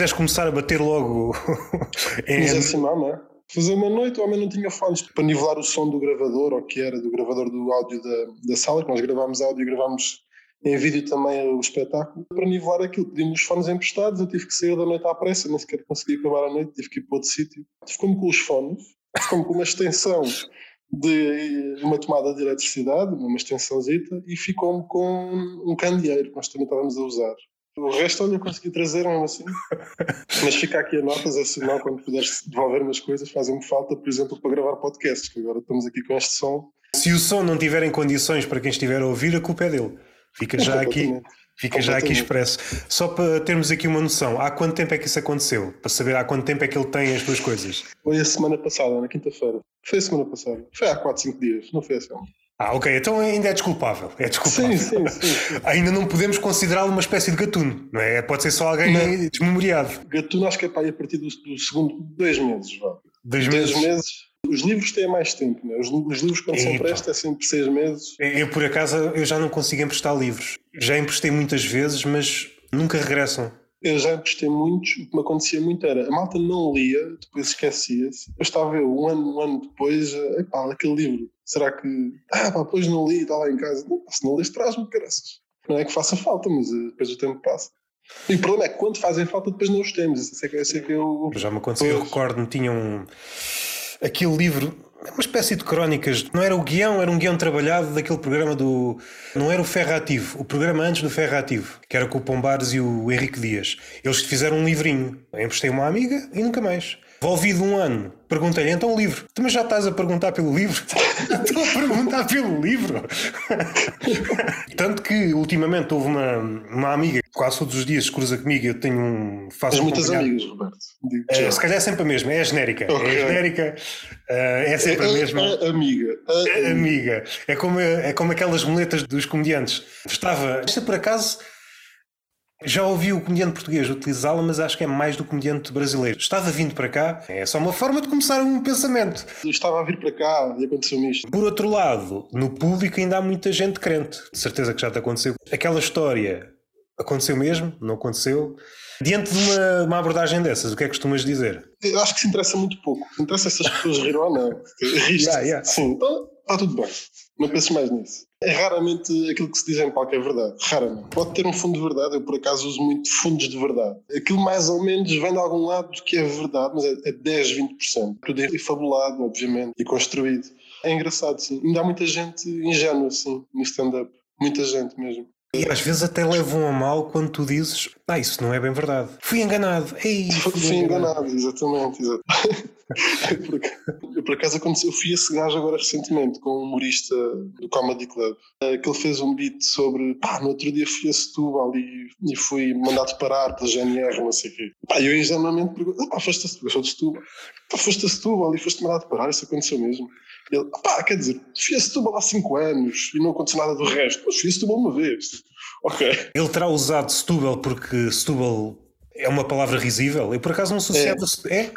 quiseres começar a bater logo em. Mas é assim, não, é? Fazer uma noite, o homem não tinha fones para nivelar o som do gravador, ou que era do gravador do áudio da, da sala, que nós gravámos áudio e gravámos em vídeo também o espetáculo. Para nivelar aquilo, pedimos os fones emprestados, eu tive que sair da noite à pressa, nem sequer consegui acabar a noite, tive que ir para outro sítio. Ficou-me com os fones, ficou-me com uma extensão de uma tomada de eletricidade, uma extensãozita, e ficou-me com um candeeiro que nós também estávamos a usar. O resto, olha, eu consegui trazer mesmo assim. Mas fica aqui a notas, é sinal quando puderes devolver-me as coisas, fazem-me falta, por exemplo, para gravar podcasts, que agora estamos aqui com este som. Se o som não tiver em condições para quem estiver a ouvir, a culpa é dele. Fica já aqui. Fica já aqui expresso. Só para termos aqui uma noção, há quanto tempo é que isso aconteceu? Para saber há quanto tempo é que ele tem as duas coisas? Foi a semana passada, na quinta-feira. Foi a semana passada. Foi há 4, 5 dias, não foi assim. Ah, ok, então ainda é desculpável. É desculpável. Sim, sim, sim, sim. Ainda não podemos considerá-lo uma espécie de gatuno, não é? Pode ser só alguém não. desmemoriado. Gatuno acho que é para a partir do, do segundo, dois meses, vá. Dois, dois meses. meses. Os livros têm mais tempo, né? os, os livros quando Epa. são prestes é sempre seis meses. Eu, por acaso, eu já não consigo emprestar livros. Já emprestei muitas vezes, mas nunca regressam. Eu já emprestei muitos, o que me acontecia muito era, a malta não lia, depois esquecia-se. Eu estava eu, um ano, um ano depois, epá, aquele livro, será que, ah pá, depois não li, está lá em casa. Não, se não lês, traz-me, caraças. Não é que faça falta, mas eh, depois o tempo passa. E o problema é que quando fazem falta, depois não os temos. Isso é que, isso é que eu... Já me aconteceu, eu recordo-me, tinha um... Aquele livro, uma espécie de crónicas. Não era o guião, era um guião trabalhado daquele programa do. Não era o Ferro Ativo, o programa antes do Ferro Ativo, que era com o Pombares e o Henrique Dias. Eles fizeram um livrinho. Eu emprestei uma amiga e nunca mais. Envolvido um ano, perguntei-lhe então o livro. Tu mas já estás a perguntar pelo livro? Estou a perguntar pelo livro. Tanto que ultimamente houve uma, uma amiga que quase todos os dias cruza comigo. Eu tenho um. Faço Tens muitas amigas, Roberto. Uh, se calhar é sempre a mesma, é a genérica. Okay. É a genérica, uh, é sempre a mesma. A, amiga. A, amiga. É como, é como aquelas muletas dos comediantes. Estava. Isto é por acaso já ouvi o comediante português utilizá-la, mas acho que é mais do comediante brasileiro. Estava vindo para cá, é só uma forma de começar um pensamento. estava a vir para cá e aconteceu-me isto. Por outro lado, no público ainda há muita gente crente. De certeza que já te aconteceu. Aquela história aconteceu mesmo? Não aconteceu? Diante de uma, uma, abordagem dessas, o que é que costumas dizer? Eu acho que se interessa muito pouco. Interessa se as pessoas riram ou não. yeah, yeah. Sim, então está tudo bem. Não penses mais nisso. É raramente aquilo que se diz em palco é verdade. Raramente. Pode ter um fundo de verdade. Eu, por acaso, uso muito fundos de verdade. Aquilo mais ou menos vem de algum lado que é verdade, mas é, é 10, 20%. Tudo é fabulado, obviamente, e construído. É engraçado, sim. Ainda há muita gente ingênua, assim, no stand-up. Muita gente mesmo. E às vezes até levam a mal quando tu dizes, ah, isso não é bem verdade. Fui enganado. Ei, fui, fui enganado. enganado, exatamente. exatamente. eu, por acaso aconteceu, eu fui esse gajo agora recentemente com um humorista do Comedy Club, eh, que ele fez um beat sobre, pá, no outro dia fui a Setúbal e, e fui mandado parar pela GNR, não sei o quê. Pá, eu ingenuamente pergunto, pá, foste a Setúbal, sou de Setúbal. Pá, foste a Setúbal e foste mandado parar, isso aconteceu mesmo. Ele, pá, quer dizer, fui a Setúbal há 5 anos e não aconteceu nada do resto, mas fui a Setúbal uma vez. Ok. Ele terá usado Setúbal porque Setúbal é uma palavra risível? Eu por acaso não associava. É? é?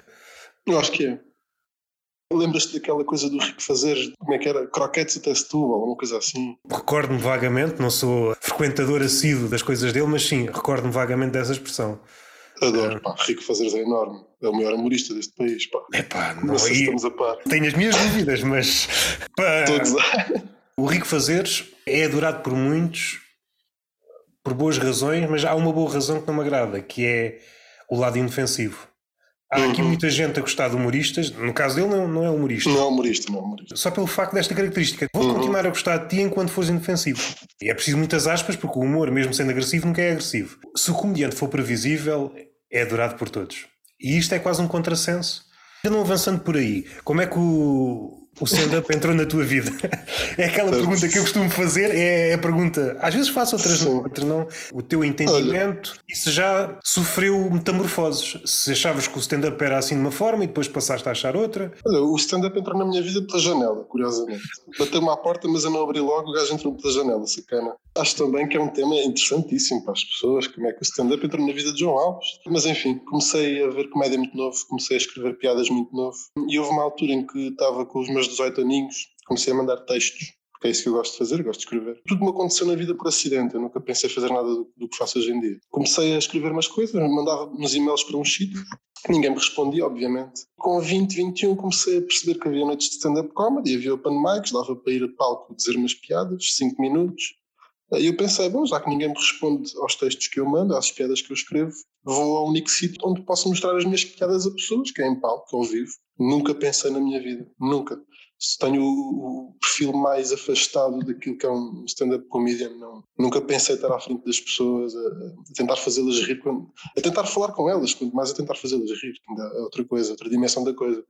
Eu acho que é. Lembras-te daquela coisa do Rico fazer, como é que era? Croquetes até Setúbal, alguma coisa assim? Recordo-me vagamente, não sou frequentador assíduo das coisas dele, mas sim, recordo-me vagamente dessa expressão. Adoro, pá, Rico Fazeres é enorme. É o maior humorista deste país, pá. É pá, não, não sei se estamos a par. Tenho as minhas dúvidas, mas. Pá, o Rico Fazeres é adorado por muitos, por boas razões, mas há uma boa razão que não me agrada, que é o lado indefensivo. Há aqui uhum. muita gente a gostar de humoristas, no caso dele não, não é humorista. Não é humorista, não é humorista. Só pelo facto desta característica. Vou uhum. continuar a gostar de ti enquanto fores indefensivo. E é preciso muitas aspas, porque o humor, mesmo sendo agressivo, nunca é agressivo. Se o comediante for previsível, é adorado por todos. E isto é quase um contrassenso. Já não avançando por aí, como é que o, o stand-up entrou na tua vida? É aquela pergunta que eu costumo fazer, é a pergunta, às vezes faço outras não, outras não. O teu entendimento, Olha. e se já sofreu metamorfoses? Se achavas que o stand-up era assim de uma forma e depois passaste a achar outra? Olha, o stand-up entrou na minha vida pela janela, curiosamente. Bateu-me à porta, mas eu não abri logo, o gajo entrou pela janela, sacana. Acho também que é um tema interessantíssimo para as pessoas, como é que o stand-up entrou na vida de João Alves. Mas enfim, comecei a ver comédia muito novo, comecei a escrever piadas muito novo, e houve uma altura em que estava com os meus meus 18 aninhos, comecei a mandar textos, porque é isso que eu gosto de fazer, gosto de escrever. Tudo me aconteceu na vida por acidente, eu nunca pensei fazer nada do, do que faço hoje em dia. Comecei a escrever umas coisas, mandava uns e-mails para um sítio, ninguém me respondia, obviamente. Com 20, 21 comecei a perceber que havia noites de stand-up comedy, havia open mics, dava para ir a palco dizer umas piadas, 5 minutos, e eu pensei, bom, já que ninguém me responde aos textos que eu mando, às piadas que eu escrevo, vou ao único sítio onde posso mostrar as minhas piadas a pessoas, que é em palco, ao vivo. Nunca pensei na minha vida, nunca tenho o, perfil mais afastado daquilo que é um stand-up comedian. Não, nunca pensei estar à frente das pessoas, a, a tentar fazê-las rir, a tentar falar com elas, quanto mais a tentar fazê-las rir, é outra coisa, outra dimensão da coisa.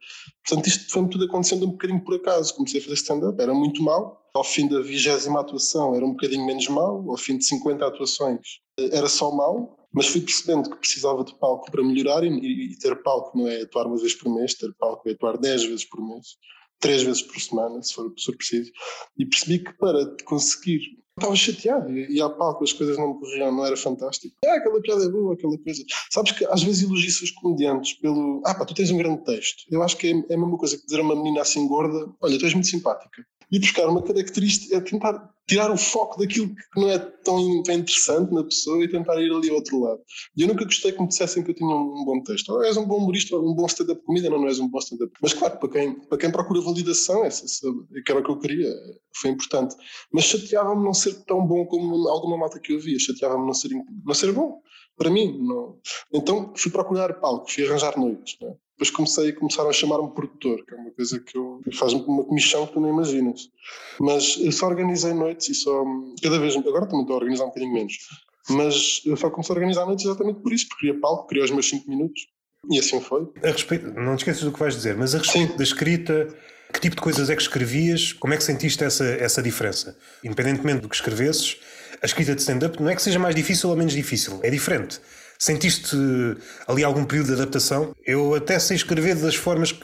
Portanto, isto foi-me tudo acontecendo um bocadinho por acaso. Comecei a fazer stand-up, era muito mal. Ao fim da vigésima atuação era um bocadinho menos mal, ao fim de 50 atuações era só mal, mas fui percebendo que precisava de palco para melhorar e, e, ter palco não é atuar uma vez por mês, ter palco é atuar 10 vezes por mês três vezes por semana, se for, se for preciso, e percebi que para conseguir estava chateado e à palco as coisas não corriam, não era fantástico. Ah, aquela piada é boa, aquela coisa. Sabes que às vezes elogias os comediantes pelo. Ah, pá, tu tens um grande texto. Eu acho que é, é a mesma coisa que dizer a uma menina assim gorda: Olha, tu és muito simpática e buscar uma característica, é tentar tirar o foco daquilo que não é tão, interessante na pessoa e tentar ir ali ao outro lado. E eu nunca gostei que me dissessem que eu tinha um bom texto. Ou és um bom humorista, ou um bom stand-up comida, não, não és um bom stand-up. Mas claro, para quem, para quem procura validação, essa, essa, que era o que eu queria, foi importante. Mas chateava-me não ser tão bom como alguma malta que eu via, chateava-me não ser, não ser bom. Para mim, não. Então fui procurar palco, fui arranjar noites. Né? Depois comecei, começaram a chamar-me produtor, que é uma coisa que eu, faz-me uma comissão que tu não imaginas. Mas eu só organizei noites e só. Cada vez. Agora também estou a organizar um bocadinho menos. Mas eu só comecei a organizar noites exatamente por isso, porque queria palco, queria os meus 5 minutos. E assim foi. A respeito, não te esqueças do que vais dizer, mas a respeito Sim. da escrita, que tipo de coisas é que escrevias? Como é que sentiste essa, essa diferença? Independentemente do que escrevesses, a escrita de stand-up não é que seja mais difícil ou menos difícil, é diferente. Sentiste ali algum período de adaptação? Eu até sei escrever das formas que,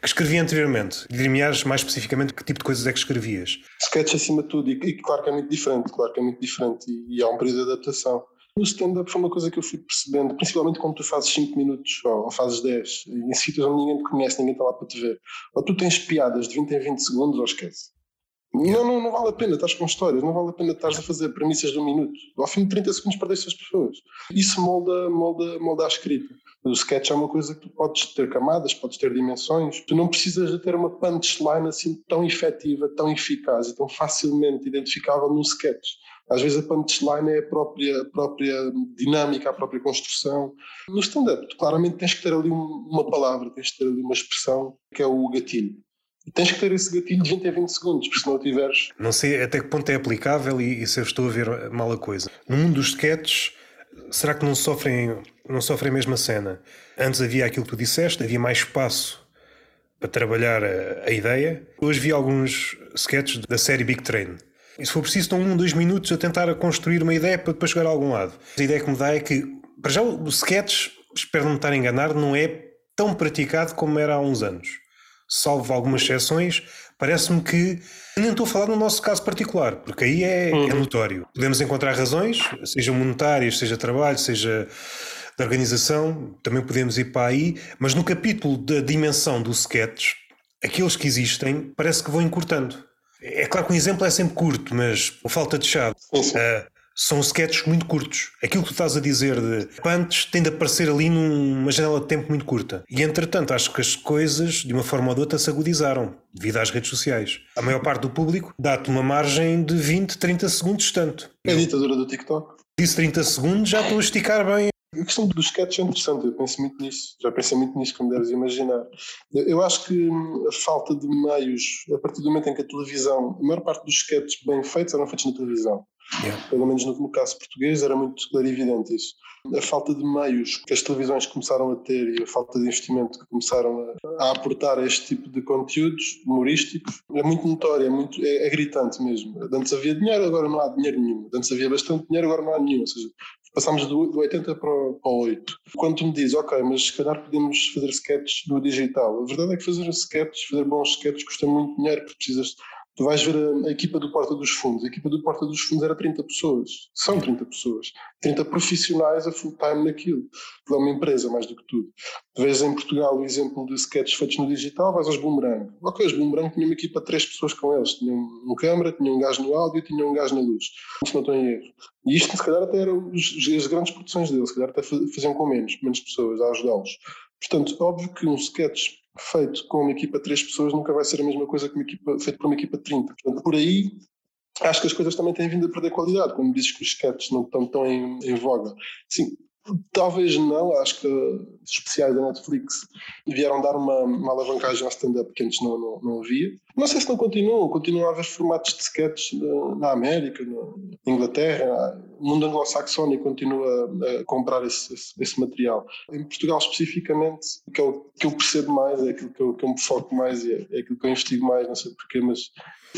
que escrevia anteriormente. Dir-me mais especificamente que tipo de coisas é que escrevias? Sketch acima de tudo, e, e, claro que é muito diferente, claro que é muito diferente, e, e há um período de adaptação. No stand-up foi uma coisa que eu fui percebendo, principalmente quando tu fazes 5 minutos ou, ou, fazes 10, em sítios onde ninguém te conhece, ninguém está lá para te ver. Ou tu tens piadas de 20 em 20 segundos ou esquece. Não, não, não vale a pena, estás com histórias, não vale a pena estar a fazer premissas de um minuto. Ao fim de 30 segundos perdeste as pessoas. Isso molda, molda, molda a escrita. O sketch é uma coisa que tu podes ter camadas, podes ter dimensões. Tu não precisas de ter uma punchline assim tão efetiva, tão eficaz e tão facilmente identificável num sketch. Às vezes a punchline é a própria, a própria dinâmica, a própria construção. No stand-up, tu claramente tens que ter ali uma palavra, tens que ter ali uma expressão que é o gatilho. E tens que ter esse gatilho de 20 a 20 segundos, porque se não tiveres. Não sei até que ponto é aplicável e, e se eu estou a ver mal a coisa. No mundo dos sketches, será que não sofrem, não sofrem a mesma cena? Antes havia aquilo que tu disseste, havia mais espaço para trabalhar a, a ideia. Hoje vi alguns sketches da série Big Train. E se for preciso, estão um, dois minutos a tentar construir uma ideia para depois chegar a algum lado. A ideia que me dá é que, para já, o sketch, espero não me estar a enganar, não é tão praticado como era há uns anos salvo algumas exceções, parece-me que nem estou a falar no nosso caso particular, porque aí é, é uhum. é notório. Podemos encontrar razões, sejam monetárias, seja trabalho, seja da organização, também podemos ir para aí, mas no capítulo da dimensão do sketch, aqueles que existem parece que vão encurtando. É claro que um exemplo é sempre curto, mas a falta de chave. Uh, são sketches muito curtos. Aquilo que tu estás a dizer de punch tem de aparecer ali numa janela de tempo muito curta. E entretanto, acho que as coisas, de uma forma ou de outra, se agudizaram devido às redes sociais. A maior parte do público dá-te uma margem de 20, 30 segundos tanto. É a ditadura do TikTok. Disse 30 segundos, já estou a esticar bem. A questão dos sketches é interessante, eu penso muito nisso, já pensei muito nisso, como deves imaginar. Eu acho que a falta de meios, a partir do momento em que a televisão, a maior parte dos sketches bem feitos eram feitos na televisão. Yeah. Pelo menos no, no, caso português era muito clarividente isso. A falta de meios que as televisões começaram a ter e a falta de investimento que começaram a, a aportar a este tipo de conteúdos humorísticos é muito notória, é, muito, é, é, gritante mesmo. Antes havia dinheiro, agora não há dinheiro nenhum. Antes havia bastante dinheiro, agora não há nenhum. Ou seja, passámos do, do 80 para o, para o 8. Quando tu me dizes, ok, mas se calhar podemos fazer sketches no digital, a verdade é que fazer sketches, fazer bons sketches custa muito dinheiro porque precisas Tu vais ver a, a, equipa do Porta dos Fundos. A equipa do Porta dos Fundos era 30 pessoas. São 30 pessoas. 30 profissionais a full time naquilo. É uma empresa mais do que tudo. Tu vês em Portugal o exemplo de sketches feitos no digital, vais aos Boomerang. Ok, os Boomerang tinham uma equipa de 3 pessoas com eles. Tinham um câmara, tinham um gajo no áudio, tinham um gajo na luz. Isto não estou em erro. E isto, se calhar, até eram as grandes produções deles. Se calhar até faziam com menos, menos pessoas a ajudá-los. Portanto, óbvio que um sketch feito com uma equipa de três pessoas nunca vai ser a mesma coisa que uma equipa feito por uma equipa de 30. Portanto, por aí acho que as coisas também têm vindo a perder qualidade, como dizes que os sketches não estão tão em, em voga. Sim, Talvez não, acho que os especiais da Netflix vieram dar uma, uma alavancagem ao stand-up que antes não, não, não havia. Não sei se não continuam, continuam a haver formatos de sketches na, América, na Inglaterra, o mundo anglo-saxónico continua a comprar esse, esse, esse, material. Em Portugal, especificamente, o que eu, que eu percebo mais, é aquilo que eu, que eu me foco mais e é, é aquilo que eu investigo mais, não sei porquê, mas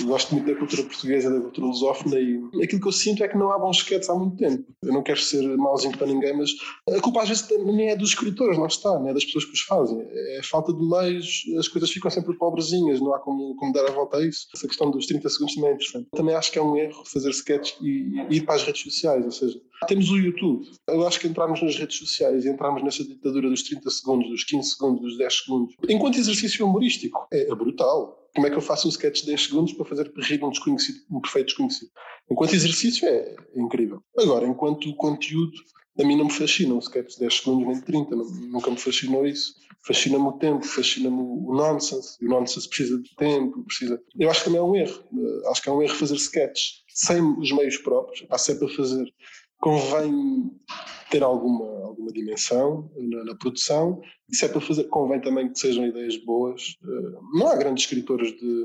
gosto muito da cultura portuguesa, da cultura lusófona e aquilo que eu sinto é que não há bons sketches há muito tempo. Eu não quero ser mauzinho para ninguém, mas a culpa às vezes nem é dos escritores, não está, nem é das pessoas que os fazem. É falta de meios, as coisas ficam sempre pobrezinhas, não há como, como dar a volta a isso. Essa questão dos 30 segundos também é interessante. Também acho que é um erro fazer sketches e, e ir para as redes sociais, ou seja, temos o YouTube. Eu acho que entrarmos nas redes sociais e entrarmos nessa ditadura dos 30 segundos, dos 15 segundos, dos 10 segundos, enquanto exercício humorístico, é brutal. Como é que eu faço um sketch de 10 segundos para fazer rir um desconhecido, um perfeito desconhecido? Enquanto exercício é, é incrível. Agora, enquanto conteúdo, a mim não me fascina um sketch de 10 segundos nem de 30, não, nunca me fascinou isso. Fascina-me o tempo, fascina-me o nonsense. E o nonsense precisa de tempo, precisa. Eu acho que também é um erro. Uh, acho que é um erro fazer sketches sem os meios próprios. Há sempre a fazer convém ter alguma, alguma dimensão na, na, produção e se é para fazer, convém também que sejam ideias boas. Uh, não há grandes escritores de,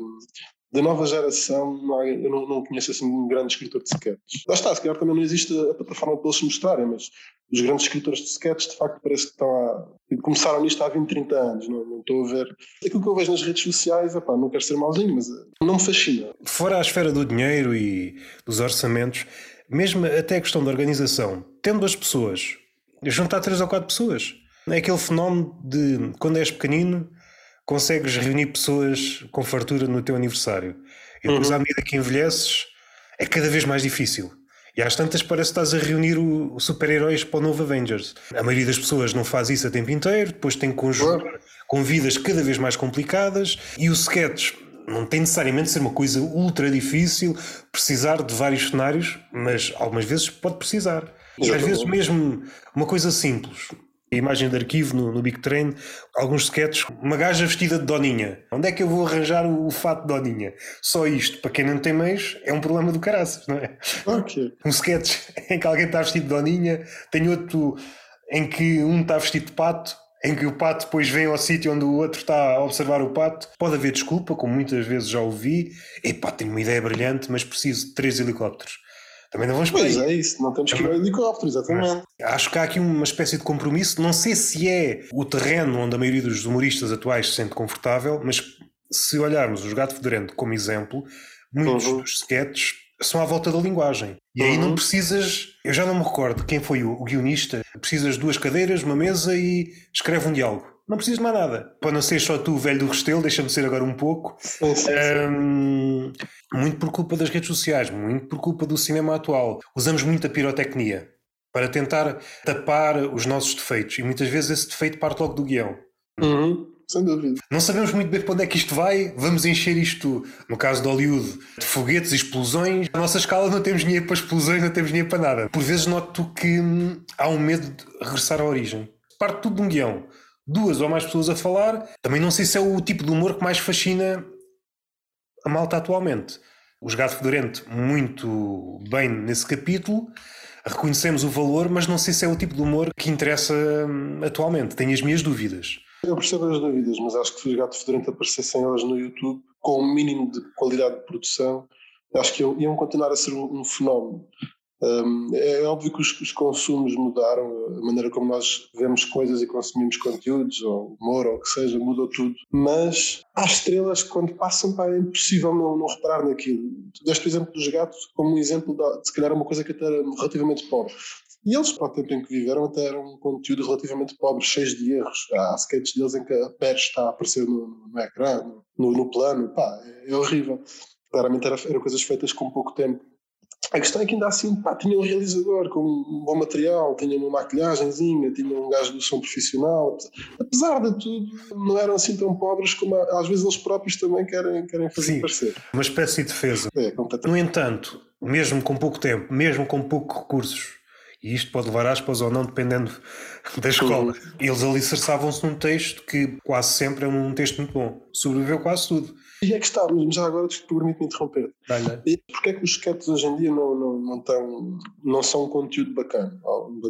de nova geração, não há, eu não, não, conheço assim um grande escritor de sketches. Lá está, se calhar também não existe a plataforma para eles se mostrarem, mas os grandes escritores de sketches de facto parece que estão a, começaram nisto há 20, 30 anos, não, não estou a ver. Aquilo que eu vejo nas redes sociais, não quero ser malzinho, mas eh, não me fascina. Fora a esfera do dinheiro e dos orçamentos, mesmo até a questão da organização, tendo as pessoas, juntar três ou quatro pessoas. É aquele fenómeno de quando és pequenino consegues reunir pessoas com fartura no teu aniversário. E depois, uhum. à medida que envelheces, é cada vez mais difícil. E às tantas parece que estás a reunir os super-heróis para o novo Avengers. A maioria das pessoas não faz isso a tempo inteiro, depois tem que conjugar com vidas cada vez mais complicadas e o sketch não tem necessariamente de ser uma coisa ultra difícil, precisar de vários cenários, mas algumas vezes pode precisar. E às vezes mesmo uma coisa simples. A imagem de arquivo no, no Big Train, alguns sketches, uma gaja vestida de Doninha. Onde é que eu vou arranjar o, o fato de Doninha? Só isto, para quem não tem meios, é um problema do caraças, não é? Okay. Um sketch em que alguém está vestido de Doninha, tem outro em que um está vestido de pato, em que o pato depois vem ao sítio onde o outro está a observar o pato. Pode haver desculpa, como muitas vezes já ouvi. Epá, tenho uma ideia brilhante, mas preciso de três helicópteros. Também não vamos Pois é isso, não temos que ir ao helicóptero, exatamente. Acho que há aqui uma espécie de compromisso. Não sei se é o terreno onde a maioria dos humoristas atuais se sente confortável, mas se olharmos os Gato Fedorento como exemplo, muitos uhum. dos sketches são à volta da linguagem. E aí não uhum. precisas, eu já não me recordo quem foi o, o guionista, precisas de duas cadeiras, uma mesa e escreve um diálogo. Não precisas de mais nada. Para não ser só tu, velho do Restelo, deixa-me ser agora um pouco. Sim, sim, sim. Um, muito por culpa das redes sociais, muito por culpa do cinema atual. Usamos muita pirotecnia para tentar tapar os nossos defeitos. E muitas vezes esse defeito parte logo do guião. Uhum. Sem dúvida. Não sabemos muito bem para onde é que isto vai, vamos encher isto, no caso de Hollywood, de foguetes e explosões. Na nossa escala não temos dinheiro para explosões, não temos dinheiro para nada. Por vezes noto que há um medo de regressar à origem. Parte tudo de um guião. Duas ou mais pessoas a falar. Também não sei se é o tipo de humor que mais fascina a malta atualmente. Os Gato Fedorento, muito bem nesse capítulo. Reconhecemos o valor, mas não sei se é o tipo de humor que interessa hum, atualmente. Tenho as minhas dúvidas. Eu percebo as dúvidas, mas acho que se os gatos fedorento aparecessem elas no YouTube com um mínimo de qualidade de produção, acho que iam continuar a ser um, fenómeno. Um, é óbvio que os, os, consumos mudaram, a maneira como nós vemos coisas e consumimos conteúdos, ou humor, ou o que seja, mudou tudo. Mas há estrelas que, quando passam, pá, é impossível não, não reparar naquilo. Tu deste o exemplo dos gatos como um exemplo de, se calhar, uma coisa que até era relativamente pobre. E eles, para o tempo em que viveram, até eram um conteúdo relativamente pobre, cheio de erros. Há sketches deles em que a Pérez está a aparecer no, no ecrã, no, no, plano, pá, é, é horrível. Claramente eram era coisas feitas com pouco tempo. A questão é que ainda assim pá, tinha um realizador com um bom material, tinha uma maquilhagemzinha, tinha um gajo do som profissional. Apesar de tudo, não eram assim tão pobres como às vezes eles próprios também querem, querem fazer Sim, parecer. Uma espécie de defesa. É, no entanto, mesmo com pouco tempo, mesmo com poucos recursos, e isto pode levar aspas ou não, dependendo da escola. Eles alicerçavam-se num texto que quase sempre é um texto muito bom. Sobreviveu quase tudo. E é que está, mas já agora permite-me interromper. E porquê é que os sketches hoje em dia não, não, não, tão, não são um conteúdo bacana,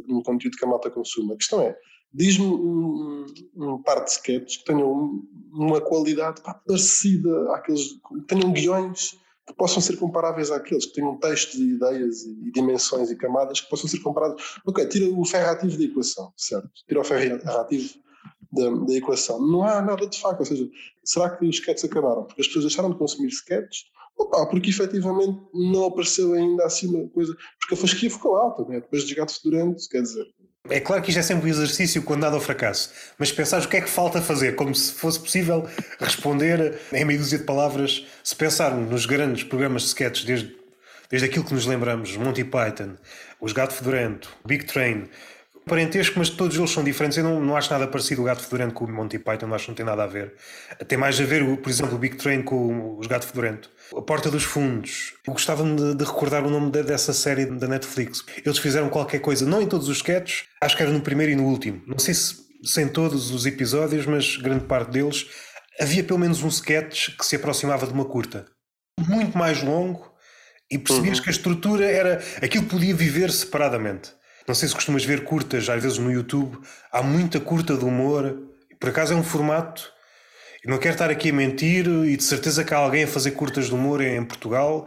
um conteúdo que a malta consuma? A questão é, diz-me um, um, par de sketches que tenham uma qualidade pá, parecida àqueles, que tenham guiões que possam ser comparáveis àqueles, que tenham textos e ideias e dimensões e camadas que possam ser comparados. Ok, tira o ferro ativo da equação, certo? Tira o ferro ativo da, da, equação. Não há nada de facto, ou seja, será que os sketches acabaram? Porque as pessoas deixaram de consumir sketches? Opa, porque efetivamente não apareceu ainda assim uma coisa, porque a fasquia ficou alta, né? depois de gato fedorento, quer dizer, é claro que isto é sempre um exercício condenado ao fracasso, mas pensar o que é que falta fazer, como se fosse possível responder em meia dúzia de palavras, se pensarmos nos grandes programas de sketches, desde, desde aquilo que nos lembramos, Monty Python, Os Gato Fedorento, Big Train, parentesco, mas todos eles são diferentes. Eu não, não acho nada parecido o Gato Fedorento com o Monty Python, não acho que não tem nada a ver. Tem mais a ver, por exemplo, o Big Train com os Gato Fedorento. A Porta dos Fundos. Eu gostava de, de recordar o nome de, dessa série da Netflix. Eles fizeram qualquer coisa, não em todos os sketches, acho que era no primeiro e no último. Não sei se, se em todos os episódios, mas grande parte deles. Havia pelo menos um sketch que se aproximava de uma curta. Muito mais longo e percebias uhum. que a estrutura era. aquilo podia viver separadamente. Não sei se costumas ver curtas, às vezes no YouTube, há muita curta de humor. Por acaso é um formato. Não quero estar aqui a mentir, e de certeza que há alguém a fazer curtas de humor em Portugal.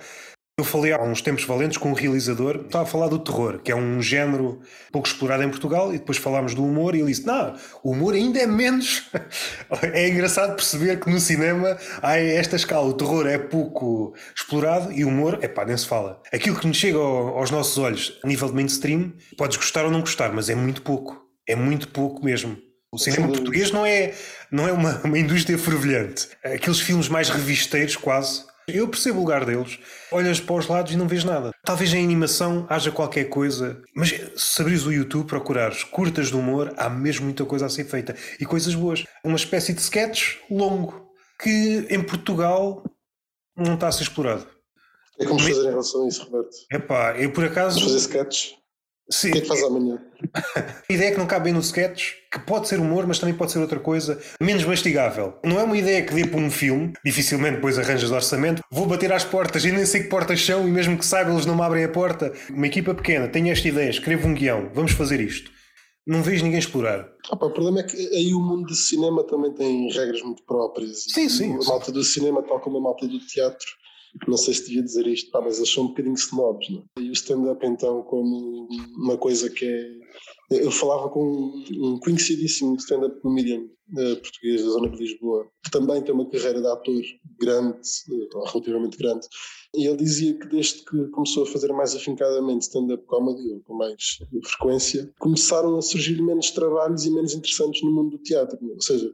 Eu falei há uns tempos valentes com um realizador, estava a falar do terror, que é um género pouco explorado em Portugal, e depois falámos do humor, e ele disse: Não, o humor ainda é menos. é engraçado perceber que no cinema há esta escala. O terror é pouco explorado e o humor, é pá, nem se fala. Aquilo que nos chega aos nossos olhos a nível de mainstream, podes gostar ou não gostar, mas é muito pouco. É muito pouco mesmo. O cinema português não é, não é uma, uma indústria fervilhante. Aqueles filmes mais revisteiros, quase, eu percebo o lugar deles. Olhas para os lados e não vês nada. Talvez em animação haja qualquer coisa, mas se abris o YouTube, procurares curtas de humor, há mesmo muita coisa a ser feita e coisas boas. Uma espécie de sketch longo que em Portugal não está a ser explorado. É como fazer em relação a isso, Roberto? Epá, eu por acaso. Vamos fazer sketches? Sim. O que é que faz amanhã? a ideia é que não cabe bem no sketch, que pode ser humor, mas também pode ser outra coisa, menos mastigável. Não é uma ideia que dê para um filme, dificilmente depois arranjas orçamento, vou bater às portas e nem sei que portas são, e mesmo que saiba, eles não me abrem a porta. Uma equipa pequena, tenho esta ideia, escrevo um guião, vamos fazer isto. Não vejo ninguém explorar. Ah, pá, o problema é que aí o mundo do cinema também tem regras muito próprias. Sim, sim. A malta do cinema, tal como a malta do teatro, não sei se devia dizer isto, pá, mas eles são um bocadinho snobs, não? É? E o stand-up então como uma coisa que é... Eu falava com um conhecidíssimo stand-up comedian uh, português da zona de Lisboa, que também tem uma carreira de ator grande, uh, relativamente grande, e ele dizia que desde que começou a fazer mais afincadamente stand-up comedy, ou com mais frequência, começaram a surgir menos trabalhos e menos interessantes no mundo do teatro. Ou seja,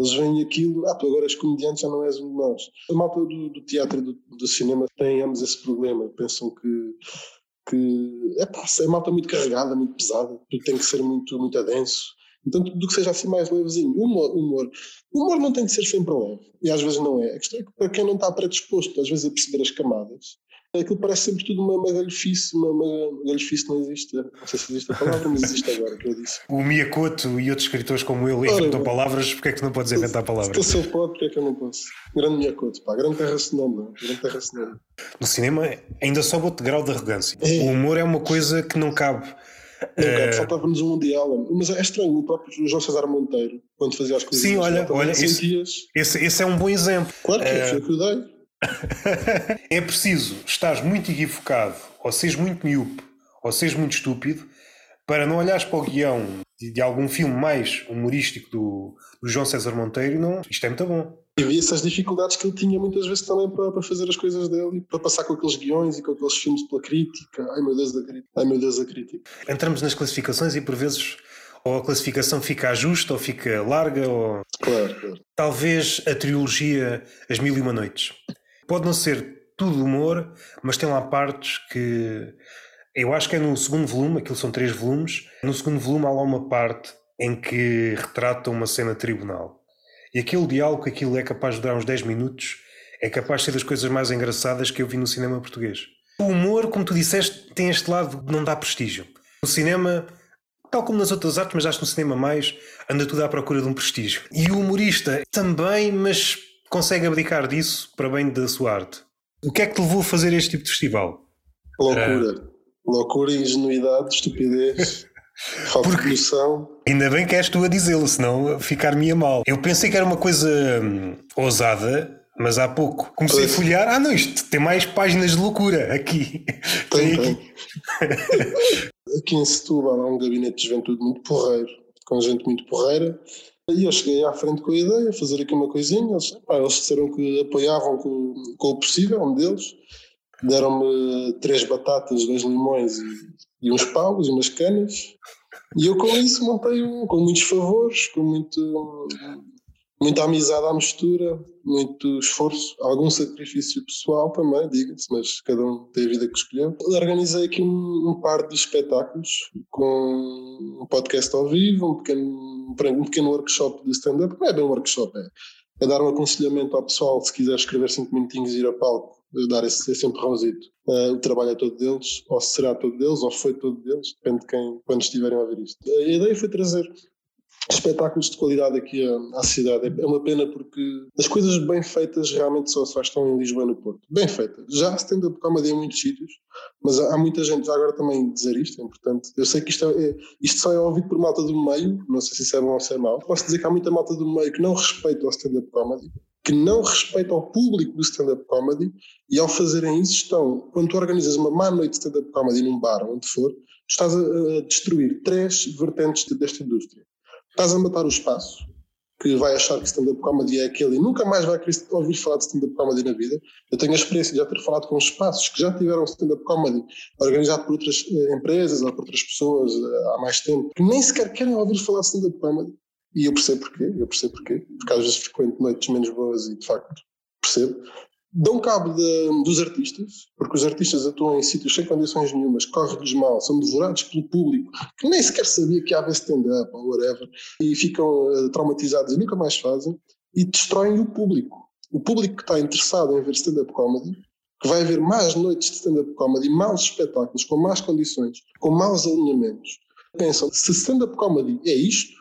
eles veem aquilo, ah, tu agora és comediante, já não és um de nós. A malta do, do teatro e do, do, cinema tem ambos esse problema. Pensam que, que é pá, é malta muito carregada, muito pesada, tudo tem que ser muito, muito denso. Então, tudo que seja assim mais levezinho. Humor, humor. Humor não tem que ser sempre leve. E às vezes não é. A questão é que para quem não está predisposto, às vezes, a perceber as camadas, aquilo parece sempre tudo uma, uma galhofice, uma, uma galhofice não existe, não sei se existe a palavra, mas existe agora, que eu disse. O Miyakoto e outros escritores como ele inventam palavras, porque é que não podes inventar palavras? Se ele pode, porque é que eu não posso? Grande Miyakoto, pá, grande terra senão, grande terra senão. No cinema ainda sobe outro grau de arrogância. É. O humor é uma coisa que não cabe. É... Faltava-nos um Mundial, mas é estranho, o próprio João César Monteiro, quando fazia as coisas. Sim, olha, olha esse, esse, esse, é um bom exemplo. Claro que é, foi o que eu dei. é preciso estar muito equivocado, ou seres muito miúpe, ou seres muito estúpido, para não olhares para o guião de, de algum filme mais humorístico do, do, João César Monteiro, não, isto é muito bom. E vi essas dificuldades que ele tinha muitas vezes também para, para fazer as coisas dele, para passar com aqueles guiões e com aqueles filmes pela crítica. Ai meu Deus da crítica. Ai meu Deus da crítica. Entramos nas classificações e por vezes ou a classificação fica justa ou fica larga ou claro, claro. talvez a trilogia As Mil e Uma Noites pode não ser tudo humor, mas tem lá partes que eu acho que é no segundo volume, aquilo são três volumes. No segundo volume há lá uma parte em que retrata uma cena de tribunal. E aquele diálogo, aquilo é capaz de durar uns 10 minutos, é capaz de ser das coisas mais engraçadas que eu vi no cinema português. O humor, como tu disseste, tem este lado que não dá prestígio. No cinema, tal como nas outras artes, mas acho que no cinema mais, anda tudo à procura de um prestígio. E o humorista também, mas consegue abdicar disso para bem da sua arte. O que é que te levou a fazer este tipo de festival? Loucura. Uh... Loucura, ingenuidade, estupidez. Falta Porque de noção. Ainda bem que és tu a dizê-lo, senão ficar-me a mal. Eu pensei que era uma coisa hum, ousada, mas há pouco comecei pois. a folhear. Ah, não, isto tem mais páginas de loucura aqui. Tem, tem. Aqui. aqui em Setúbal há um gabinete de juventude muito porreiro, com gente muito porreira. E eu cheguei à frente com a ideia, fazer aqui uma coisinha. Eles, pá, eles disseram que apoiavam com, com o possível, um deles. Deram-me três batatas, dois limões e, e uns paus e umas canas. E eu com isso montei um, com muitos favores, com muito muita amizade à mistura, muito esforço, algum sacrifício pessoal também, diga-se, mas cada um tem a vida que escolheu. Organizei aqui um, um par de espetáculos com um podcast ao vivo, um pequeno, um pequeno workshop de stand-up, não é bem um workshop, é, é dar um aconselhamento ao pessoal, se quiser escrever cinco minutinhos e ir a palco, dar esse, esse empurrãozito. Uh, o trabalho é todo deles, ou será todo deles, ou foi todo deles, depende de quem, quando estiverem a ouvir isto. A ideia foi trazer espetáculos de qualidade aqui à, à, cidade. É uma pena porque as coisas bem feitas realmente só, só estão em Lisboa e no Porto. Bem feitas. Já se tende a comedy em muitos sítios, mas há, há, muita gente já agora também dizer isto, é importante. Eu sei que isto, é, é, isto só é ouvido por malta do meio, não sei se isso é bom ou se é mau. Posso dizer que há muita malta do meio que não respeita o stand-up comedy, que não respeita o público do stand-up comedy e ao fazerem isso estão, quando tu organizas uma má noite de stand-up comedy num bar, onde for, tu estás a, a destruir três vertentes desta indústria estás a matar o espaço, que vai achar que stand-up comedy é aquele e nunca mais vai querer ouvir falar de stand-up comedy na vida. Eu tenho a experiência de já ter falado com espaços que já tiveram stand-up comedy organizado por outras eh, empresas ou por outras pessoas eh, há mais tempo, que nem sequer querem ouvir falar de stand-up comedy. E eu percebo porquê, eu percebo porquê, porque às vezes frequento noites menos boas e de facto percebo dão cabo de, dos artistas, porque os artistas atuam em sítios sem condições nenhumas, corre-lhes mal, são devorados pelo público, que nem sequer sabia que havia stand-up ou whatever, e ficam uh, traumatizados e nunca mais fazem, e destroem o público. O público que está interessado em ver stand-up comedy, que vai ver mais noites de stand-up comedy, maus espetáculos, com más condições, com maus alinhamentos, pensam, se stand-up comedy é isto,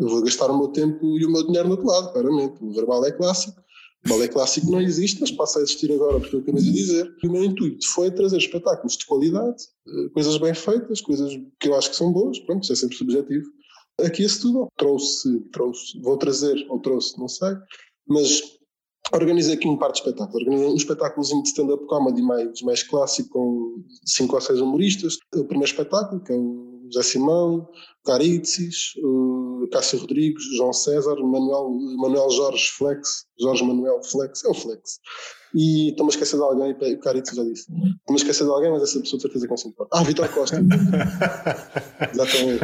eu vou gastar o meu tempo e o meu dinheiro no outro lado, claramente. O verbal é clássico, balé clássico não existe, mas passa a existir agora, porque eu acabei de dizer. O meu intuito foi trazer espetáculos de qualidade, eh, coisas bem feitas, coisas que eu acho que são boas, pronto, isso é sempre subjetivo. Aqui esse tudo trouxe, trouxe, vou trazer, ou trouxe, não sei, mas organizei aqui um par de espetáculos. Organizei um espetáculozinho de stand-up comedy mais, mais clássico, com cinco ou seis humoristas. O primeiro espetáculo, que é o José Simão, Caritzis, Cássio Rodrigues, João César, Manuel, Manuel Jorge Flex, Jorge Manuel Flex, é o Flex. E estou-me a esquecer de alguém, o Caritzis já disse. Estou-me a esquecer de alguém, mas essa pessoa de certeza que não se importa. Ah, Vitor Costa. Exatamente.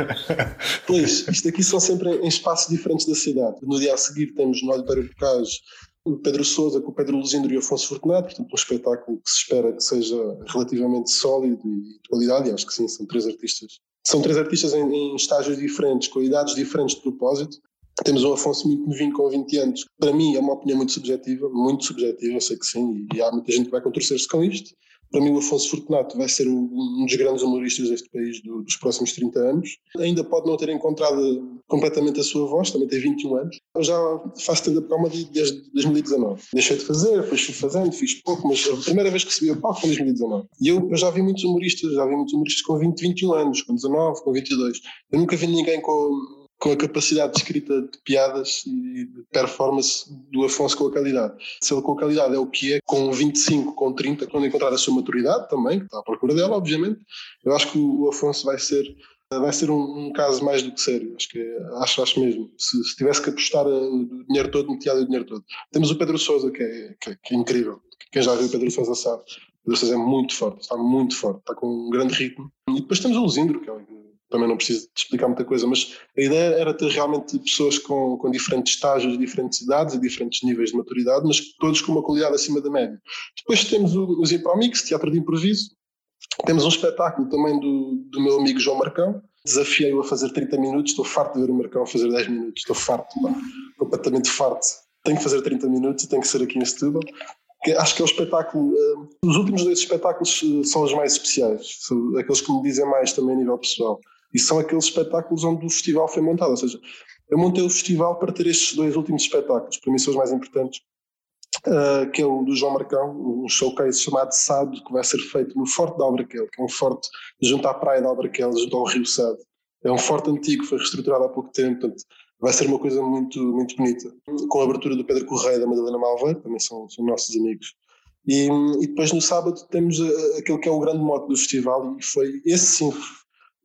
Pois, isto aqui são sempre em espaços diferentes da cidade. No dia a seguir temos no Oliveira Bocage o Pedro Souza com o Pedro Luzindro e o Afonso Fortunato, portanto um espetáculo que se espera que seja relativamente sólido e de qualidade, e acho que sim, são três artistas são três artistas em, em estágios diferentes, com idades diferentes de propósito. Temos o Afonso muito novinho, com 20 anos. Para mim é uma opinião muito subjetiva, muito subjetiva, eu sei que sim, e há muita gente que vai contorcer-se com isto. Para mim, o Afonso Fortunato vai ser um dos grandes humoristas deste país dos próximos 30 anos. Ainda pode não ter encontrado completamente a sua voz, também tem 21 anos. Eu já faço stand-up comedy desde 2019. Deixei de fazer, depois fui fazendo, fiz pouco, mas a primeira vez que subi ao palco foi em 2019. E eu, eu já vi muitos humoristas, já vi muitos humoristas com 20, 21 anos, com 19, com 22. Eu nunca vi ninguém com com a capacidade de escrita de piadas e de performance do Afonso com a qualidade. Se ele com a qualidade é o que é, com 25, com 30, quando encontrar a sua maturidade também, que está à procura dela, obviamente, eu acho que o Afonso vai ser vai ser um, um caso mais do que sério. Acho que acho, acho mesmo. Se, se tivesse que apostar o dinheiro todo, metia o dinheiro todo. Temos o Pedro Sousa, que é, que, que é incrível. Quem já viu o Pedro Sousa sabe. O Pedro Sousa é muito forte, está muito forte, está com um grande ritmo. E depois temos o Luzindro, que é também não preciso de explicar muita coisa, mas a ideia era ter realmente pessoas com, com diferentes estágios, diferentes idades e diferentes níveis de maturidade, mas todos com uma qualidade acima da média. Depois temos o, o Zipro Mix, teatro de improviso, temos um espetáculo também do, do meu amigo João Marcão, desafiei-o a fazer 30 minutos, estou farto de ver o Marcão fazer 10 minutos, estou farto, pá, completamente farto. Tenho que fazer 30 minutos e tem que ser aqui em Setúbal que acho que é o espetáculo. Uh, os últimos dois espetáculos uh, são os mais especiais, são aqueles que me dizem mais também a nível pessoal. E são aqueles espetáculos onde o festival foi montado. Ou seja, eu montei o festival para ter estes dois últimos espetáculos, para mim são os mais importantes, uh, que é o do João Marcão, um showcase chamado Sado, que vai ser feito no Forte de Albraquel, que é um forte junto à praia de Albraquel, junto ao Rio Sado. É um forte antigo, foi reestruturado há pouco tempo, portanto, vai ser uma coisa muito, muito bonita. Com a abertura do Pedro Correia e da Madalena Malveiro, também são, são nossos amigos. E, e, depois no sábado temos eh, aquele que é o grande mote do festival, e foi esse sim.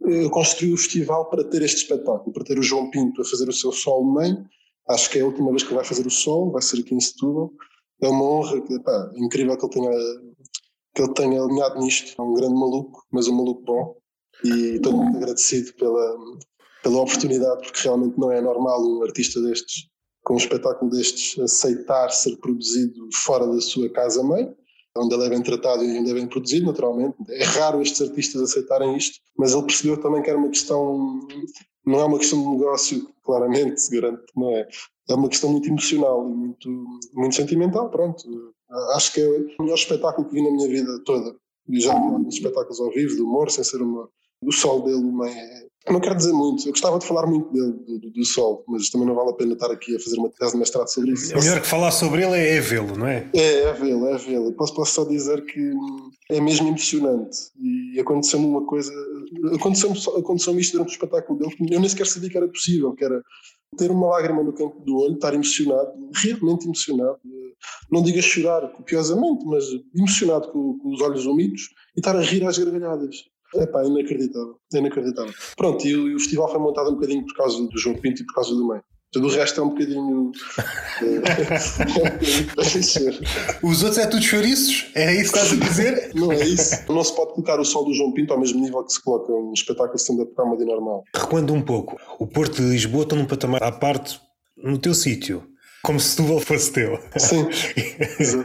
Eu construí o festival para ter este espetáculo, para ter o João Pinto a fazer o seu sol meio. Acho que é a última vez que vai fazer o sol, vai ser aqui em Setúbal. É uma honra, incrível que ele tenha que ele tenha alinhado nisto. É um grande maluco, mas um maluco bom. E estou muito agradecido pela, pela oportunidade, porque realmente não é normal um artista destes, com um espetáculo destes, aceitar ser produzido fora da sua casa-mãe, onde ele é tratado e onde é bem produzido, naturalmente. É raro estes artistas aceitarem isto, mas ele percebeu também que era uma questão, não é uma questão de negócio, claramente, garanto não é. É uma questão muito emocional e muito, muito sentimental, pronto. Acho que é o melhor espetáculo que vi na minha vida toda. E já vi espetáculos ao vivo, de humor, sem ser humor. O sol dele, mãe, é não quero dizer muito, eu gostava de falar muito dele, do, do, Sol, mas também não vale a pena estar aqui a fazer uma tese de mestrado sobre isso. É melhor que falar sobre ele é, é vê-lo, não é? É, é vê-lo, é vê-lo. Posso, posso só dizer que é mesmo impressionante e aconteceu-me uma coisa, aconteceu-me, aconteceu isto durante o espetáculo dele, eu nem sequer sabia que era possível, que era ter uma lágrima no canto do olho, estar emocionado, realmente emocionado, não diga chorar copiosamente, mas emocionado com, com os olhos úmidos e estar a rir às gargalhadas. É pá, inacreditável, inacreditável. Pronto, e o, e o, festival foi montado um bocadinho por causa do João Pinto e por causa do meio. Tudo o resto é um bocadinho. Os outros é tudo chouriços? É isso que estás a dizer? Não é isso. Não se pode colocar o sol do João Pinto ao mesmo nível que se coloca um espetáculo stand-up comedy normal. Recuando um pouco, o Porto de Lisboa está num patamar à parte no teu sítio. Como se Setúbal fosse teu. Sim.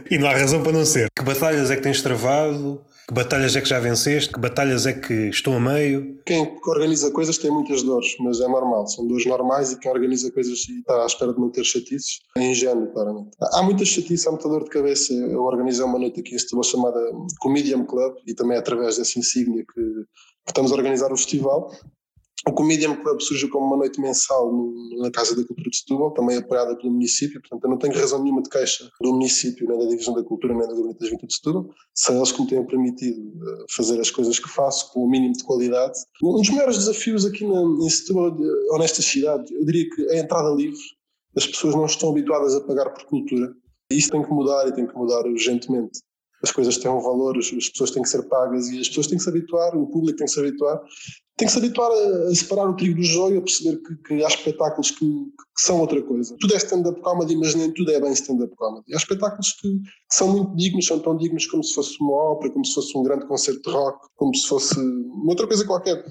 e não há razão para não ser. Que batalhas é que tens travado? Que batalhas é que já venceste? Que batalhas é que estão a meio? Quem organiza coisas tem muitas dores, mas é normal, são dores normais e quem organiza coisas e está à espera de não ter chatices é ingênuo, claramente. Há muita chatice, há muita dor de cabeça. Eu organizei uma noite aqui em Setúbal chamada Comedian Club e também é através dessa insígnia que estamos a organizar o festival o Comedian Club surgiu como uma noite mensal na Casa da Cultura de Setúbal, também apoiada pelo município, portanto eu não tenho razão nenhuma de queixa do município, nem da Divisão da Cultura, nem da Gabinete da Juventude de Setúbal, são eles que me têm permitido eh, fazer as coisas que faço com o mínimo de qualidade. Um dos maiores desafios aqui na, em Setúbal, ou nesta cidade, eu diria que é a entrada livre. As pessoas não estão habituadas a pagar por cultura. E isso tem que mudar e tem que mudar urgentemente as coisas têm um valor, as pessoas têm que ser pagas e as pessoas têm que se habituar, o público tem que se habituar tem que se habituar a, separar o trigo do joio, a perceber que, que há espetáculos que, que, são outra coisa. Tudo é stand-up comedy, mas nem tudo é bem stand-up comedy. Há espetáculos que, que, são muito dignos, são tão dignos como se fosse uma ópera, como se fosse um grande concerto de rock, como se fosse outra coisa qualquer.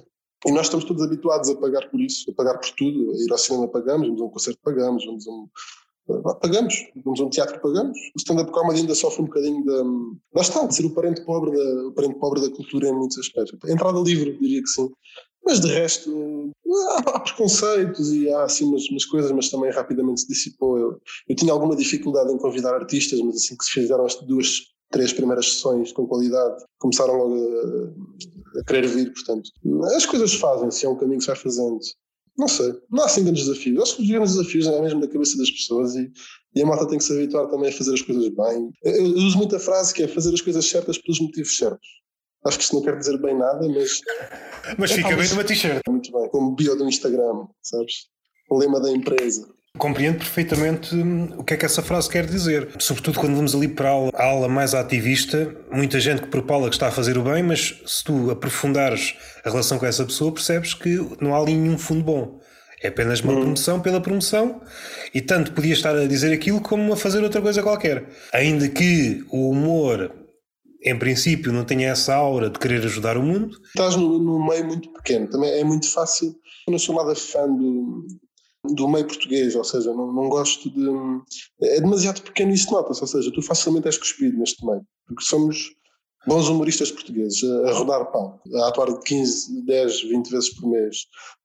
E nós estamos todos habituados a pagar por isso, a pagar por tudo. A ir ao cinema pagamos, vamos a um concerto pagamos, vamos a um, pagamos, vamos a um teatro pagamos. O stand-up comedy ainda sofre um bocadinho da. Lá está, de ser o parente pobre da, o parente pobre da cultura em muitos aspectos. entrada livre, diria que sim. Mas de resto, há, preconceitos e há assim umas, umas, coisas, mas também rapidamente se dissipou. Eu, eu tinha alguma dificuldade em convidar artistas, mas assim que se fizeram as duas, três primeiras sessões com qualidade, começaram logo a, a querer vir. Portanto, as coisas fazem-se, é um caminho que se vai fazendo. Não sei, não há assim grandes desafios. Acho que os grandes desafios é mesmo da cabeça das pessoas e, e a malta tem que se habituar também a fazer as coisas bem. Eu, eu uso muita frase que é fazer as coisas certas pelos motivos certos. Acho que isto não quer dizer bem nada, mas. Mas é, fica bem numa t-shirt. Muito bem, como bio do Instagram, sabes? O lema da empresa. Compreendo perfeitamente hum, o que é que essa frase quer dizer. Sobretudo quando vamos ali para a ala mais ativista, muita gente que propala que está a fazer o bem, mas se tu aprofundares a relação com essa pessoa, percebes que não há ali nenhum fundo bom. É apenas uma hum. promoção pela promoção e tanto podia estar a dizer aquilo como a fazer outra coisa qualquer. Ainda que o humor em princípio, não tenha essa aura de querer ajudar o mundo. Estás num, meio muito pequeno, também é muito fácil. Eu não sou nada fã do, do meio português, ou seja, não, não gosto de. É demasiado pequeno isso nota-se, ou seja, tu facilmente és cuspido neste meio, porque somos bons humoristas portugueses a, rodar pão, a atuar de 15, 10, 20 vezes por mês.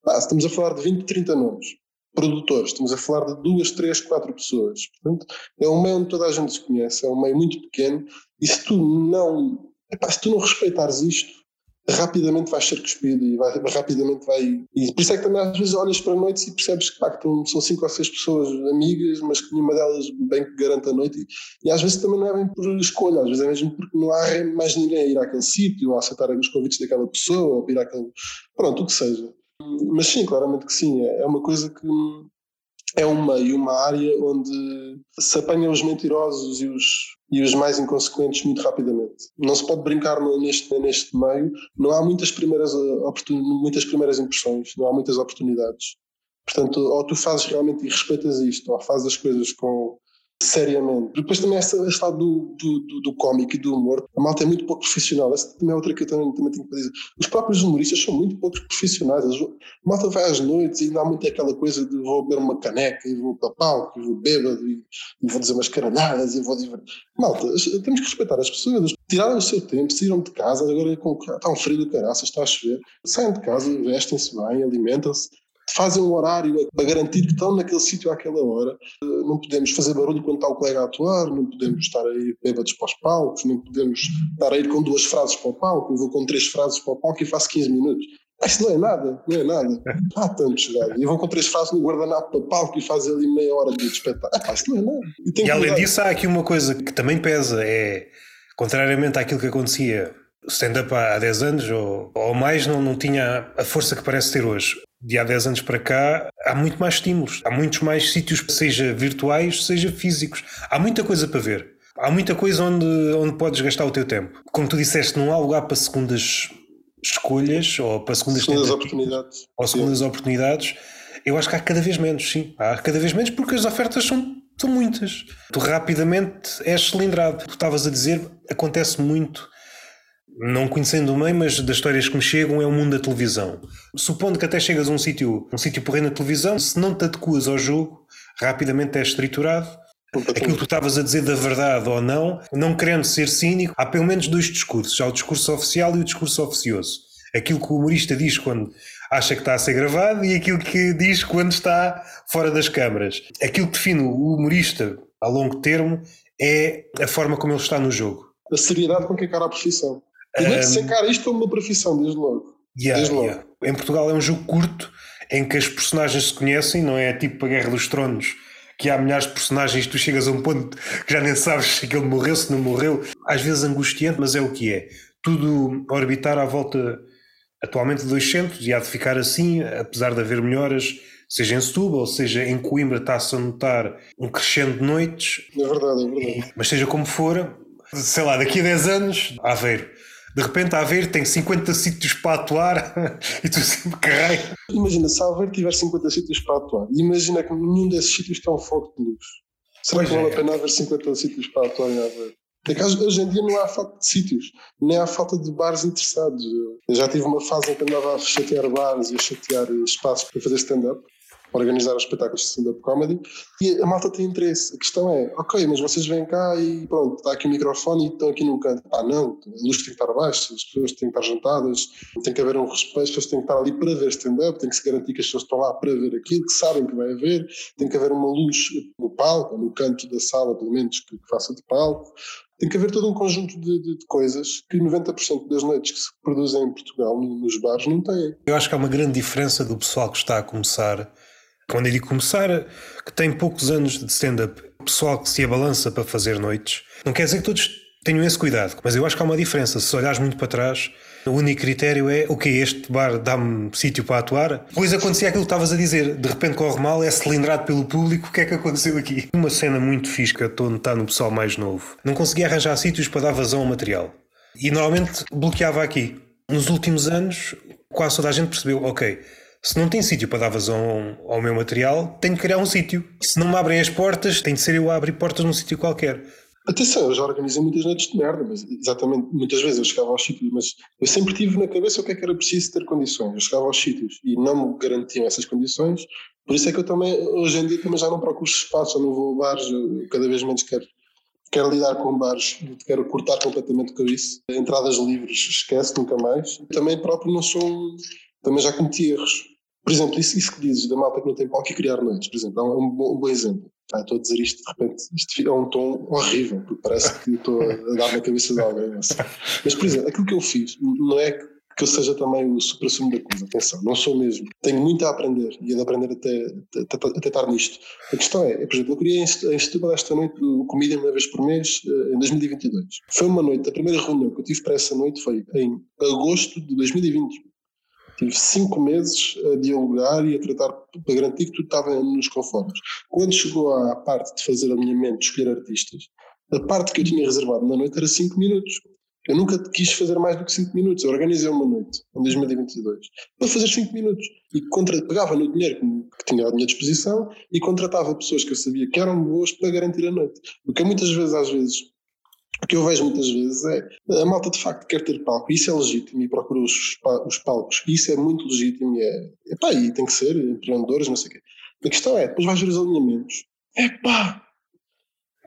Ah, estamos a falar de 20, 30 nomes produtores, estamos a falar de duas, três, quatro pessoas. Portanto, é um meio onde toda a gente se conhece, é um meio muito pequeno, e se tu não, epá, se tu não respeitares isto, rapidamente vais ser cuspido e vai, rapidamente vai. E por isso é que também às vezes olhas para a noite e percebes que, pá, que são cinco ou seis pessoas amigas, mas que nenhuma delas bem que a noite. E, e, às vezes também não é bem por escolha, às vezes é mesmo porque não há mais ninguém a ir àquele sítio, a aceitar os convites daquela pessoa, ou a ir àquele. Pronto, o que seja. Mas sim, claramente que sim. É, é uma coisa que é um meio, uma área onde se apanham os mentirosos e os, e os mais inconsequentes muito rapidamente. Não se pode brincar neste, neste meio, não há muitas primeiras, muitas primeiras impressões, não há muitas oportunidades. Portanto, ou tu fazes realmente e respeitas isto, ou fazes as coisas com, seriamente. Depois também esta, este lado do, do, do, do cómico e do humor, a malta é muito pouco profissional. Essa também é outra que eu também, também tenho que dizer. Os próprios humoristas são muito pouco profissionais. A malta vai às noites e ainda há muito aquela coisa de vou beber uma caneca e vou para palco e vou bêbado e, e, vou dizer umas caralhadas e vou divertir. Malta, temos que respeitar as pessoas. Tiraram o seu tempo, saíram de casa, agora é com, está um frio do caraças, está a chover. Saem de casa, vestem-se bem, alimentam-se fazem um horário para garantir que estão naquele sítio àquela hora. Não podemos fazer barulho quando está o colega a atuar, não podemos estar aí bêbados para os palcos, não podemos estar a ir com duas frases para o palco, eu vou com três frases para o palco e faço 15 minutos. Isso não é nada, não é nada. Há tantos gajos. E vão com três frases no guardanapo para o palco e fazem ali meia hora de espetáculo. Ah, isso não é nada. E, e além disso, há aqui uma coisa que também pesa: é, contrariamente àquilo que acontecia stand-up há 10 anos ou, ou mais, não, não tinha a força que parece ter hoje de há 10 anos para cá, há muito mais estímulos, há muitos mais sítios, seja virtuais, seja físicos. Há muita coisa para ver. Há muita coisa onde, onde podes gastar o teu tempo. Como tu disseste, não há lugar para segundas escolhas ou para segundas, segundas oportunidades. Ou segundas sim. oportunidades. Eu acho que há cada vez menos, sim. Há cada vez menos porque as ofertas são, são muitas. Tu rapidamente és cilindrado. Tu estavas a dizer, acontece muito não conhecendo o meio, mas das histórias que me chegam, é o mundo da televisão. Supondo que até chegas a um sítio, um sítio porreiro na televisão, se não te adequas ao jogo, rapidamente és triturado. Aquilo que tu estavas a dizer da verdade ou não, não querendo ser cínico, há pelo menos dois discursos: há o discurso oficial e o discurso oficioso. Aquilo que o humorista diz quando acha que está a ser gravado e aquilo que diz quando está fora das câmaras. Aquilo que define o humorista a longo termo é a forma como ele está no jogo. A seriedade com que encara a profissão. Tinha que sacar isto como uma profissão, desde logo. Yeah, desde logo. Yeah. Em Portugal é um jogo curto em que as personagens se conhecem, não é tipo a Guerra dos Tronos, que há milhares de personagens, tu chegas a um ponto que já nem sabes se aquele morreu, se não morreu. Às vezes angustiante, mas é o que é. Tudo orbitar à volta atualmente de dois centros e há de ficar assim, apesar de haver melhoras, seja em Setúbal, seja em Coimbra, está-se a notar um crescendo de noites. É verdade, é verdade. Mas seja como for, sei lá, daqui a 10 anos, Aveiro de repente a ver tem 50 sítios para atuar e tu sempre carrega. Imagina, se a Aveiro tiver 50 sítios para atuar, imagina que nenhum desses sítios tem um foco de luz. Será pois que vale é. a pena haver 50 sítios para atuar em Aveiro? É que hoje em dia não há falta de sítios, nem há falta de bares interessados. Eu já tive uma fase em que andava a chatear bares e a chatear espaços para fazer stand-up organizar os espetáculos de stand-up comedy e a malta tem interesse. A questão é, ok, mas vocês vêm cá e pronto, está aqui o microfone e estão aqui num canto. Ah, não, a luz tem que estar abaixo, as pessoas têm que estar juntadas, tem que haver um respeito, as pessoas têm que estar ali para ver stand-up, tem que se garantir que as pessoas estão lá para ver aquilo, que sabem que vai haver, tem que haver uma luz no palco, no canto da sala, pelo menos, que, que faça de palco. Tem que haver todo um conjunto de, de, de, coisas que 90% das noites que se produzem em Portugal, nos bares, não têm. Eu acho que há uma grande diferença do pessoal que está a começar quando digo começar, que tem poucos anos de stand-up, pessoal que se abalança para fazer noites, não quer dizer que todos tenham esse cuidado, mas eu acho que há uma diferença. Se olhares muito para trás, o único critério é o que este bar dá-me sítio para atuar. Depois acontecia aquilo que estavas a dizer, de repente corre mal, é cilindrado pelo público, o que é que aconteceu aqui? Uma cena muito que estou notar no pessoal mais novo. Não conseguia arranjar sítios para dar vazão ao material. E normalmente bloqueava aqui. Nos últimos anos, quase toda a gente percebeu, ok, se não tem sítio para dar vazão ao meu material, tenho que criar um sítio. Se não me abrem as portas, tem de ser eu a abrir portas num sítio qualquer. Atenção, eu já organizei muitas noites de merda, mas exatamente, muitas vezes eu chegava aos sítios, mas eu sempre tive na cabeça o que é que era preciso ter condições. Eu chegava aos sítios e não me garantiam essas condições, por isso é que eu também, hoje em dia, também já não procuro espaço, eu não vou a bares, eu cada vez menos quero, quero lidar com bares, quero cortar completamente o cabeça. Entradas livres, esquece, nunca mais. Também próprio não sou também já cometi erros. Por exemplo, isso, isso que dizes da malta que não tem palco e criar noites, por exemplo, é um, bom, um bom exemplo. Ah, estou a dizer isto, de repente, isto é um tom horrível, porque parece que estou a dar na cabeça de alguém. Mas, por exemplo, aquilo que eu fiz não é que eu seja também o supra-sumo da coisa, atenção, não sou mesmo. Tenho muito a aprender e a de aprender até, até, até estar nisto. A questão é, por exemplo, eu criei em Setúbal esta noite do Comida uma vez por mês eh, em 2022. Foi uma noite, a primeira reunião que eu tive para essa noite foi em agosto de 2020. Tive cinco meses a dialogar e a tratar para garantir que tudo estava nos conformes. Quando chegou à parte de fazer alinhamento, de escolher artistas, a parte que eu tinha reservado na noite era cinco minutos. Eu nunca quis fazer mais do que 5 minutos. Eu organizei uma noite, em 2022, para fazer 5 minutos. E contra, pegava no dinheiro que tinha à minha disposição e contratava pessoas que eu sabia que eram boas para garantir a noite. O que muitas vezes, às vezes, o que eu vejo muitas vezes é a malta de facto quer ter palco, isso é legítimo e procura os, os palcos, isso é muito legítimo e é, epá, e tem que ser, empreendedores, não sei o quê. A questão é, depois vais ver os alinhamentos, epá,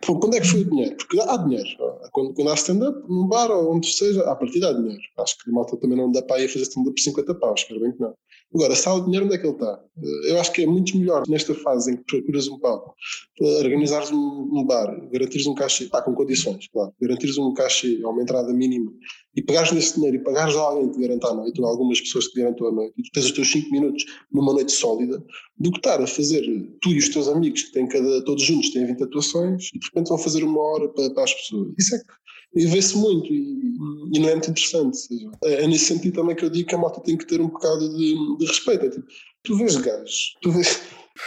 quando é que foi o dinheiro? Porque há dinheiro. Quando, quando há stand-up, num bar ou onde seja, à partida há dinheiro. Acho que a malta também não dá para ir fazer stand-up por 50 paus, espero bem que não. Agora, há o dinheiro, onde é que ele está? Eu acho que é muito melhor nesta fase em que procuras um palco, organizares um, bar, garantires um caixa, pá, com condições, claro, garantires um caixa a uma entrada mínima e pagares nesse dinheiro e pagares a alguém que te garanta noite, ou algumas pessoas que te garantam a noite, e tu tens os teus 5 minutos numa noite sólida, do que estar a fazer tu e os teus amigos, que têm cada, todos juntos têm 20 atuações, e de repente vão fazer uma hora para, para as pessoas. Isso é que e vê-se muito e, e, não é muito interessante. Seja, é, é, nesse sentido também que eu digo que a malta tem que ter um bocado de, de respeito. É tipo, tu vês gajos, tu vês.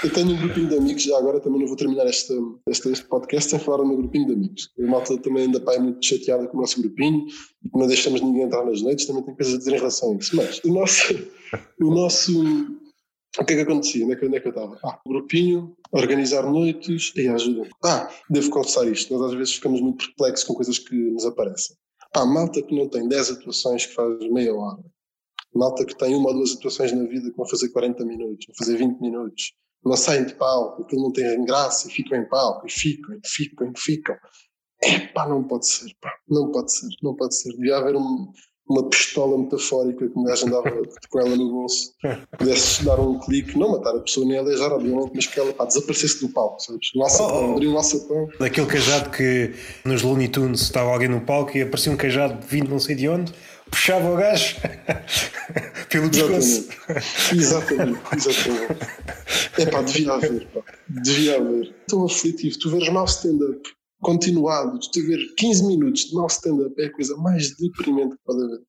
Eu tenho um grupinho de amigos, já agora também não vou terminar este, este, podcast sem falar do meu grupinho de amigos. A malta também ainda pá, é muito chateada com o nosso grupinho e que não deixamos ninguém entrar nas noites, também tem coisas a dizer em relação a isso. Mas o nosso, o nosso o que é que acontecia? Onde é que, onde é que eu estava? Ah, grupinho, organizar noites e ajuda. Ah, devo confessar isto, nós às vezes ficamos muito perplexos com coisas que nos aparecem. Ah, malta que não tem 10 atuações que faz meia hora. Malta que tem uma ou duas atuações na vida que vão fazer 40 minutos, vão fazer 20 minutos. Não saem de palco, aquilo não tem graça e ficam em palco, e ficam, e ficam, e ficam. É pá, não pode ser, pá, não pode ser, não pode ser. Devia haver um, uma pistola metafórica que um gajo andava com ela no bolso, pudesse dar um clique, não matar a pessoa nem aleijar, obviamente, mas que ela pá, desaparecesse do palco, sabes? O alçapão, oh, oh. abriu o alçapão. Daquele cajado que nos Looney Tunes estava alguém no palco e aparecia um cajado vindo não sei de onde, puxava o gajo pelo pescoço. Exatamente, exatamente. É pá, devia haver, pá. devia haver. Tão aflitivo, tu veres mau stand-up continuado, de ter 15 minutos de mau stand-up é a coisa mais deprimente que pode haver.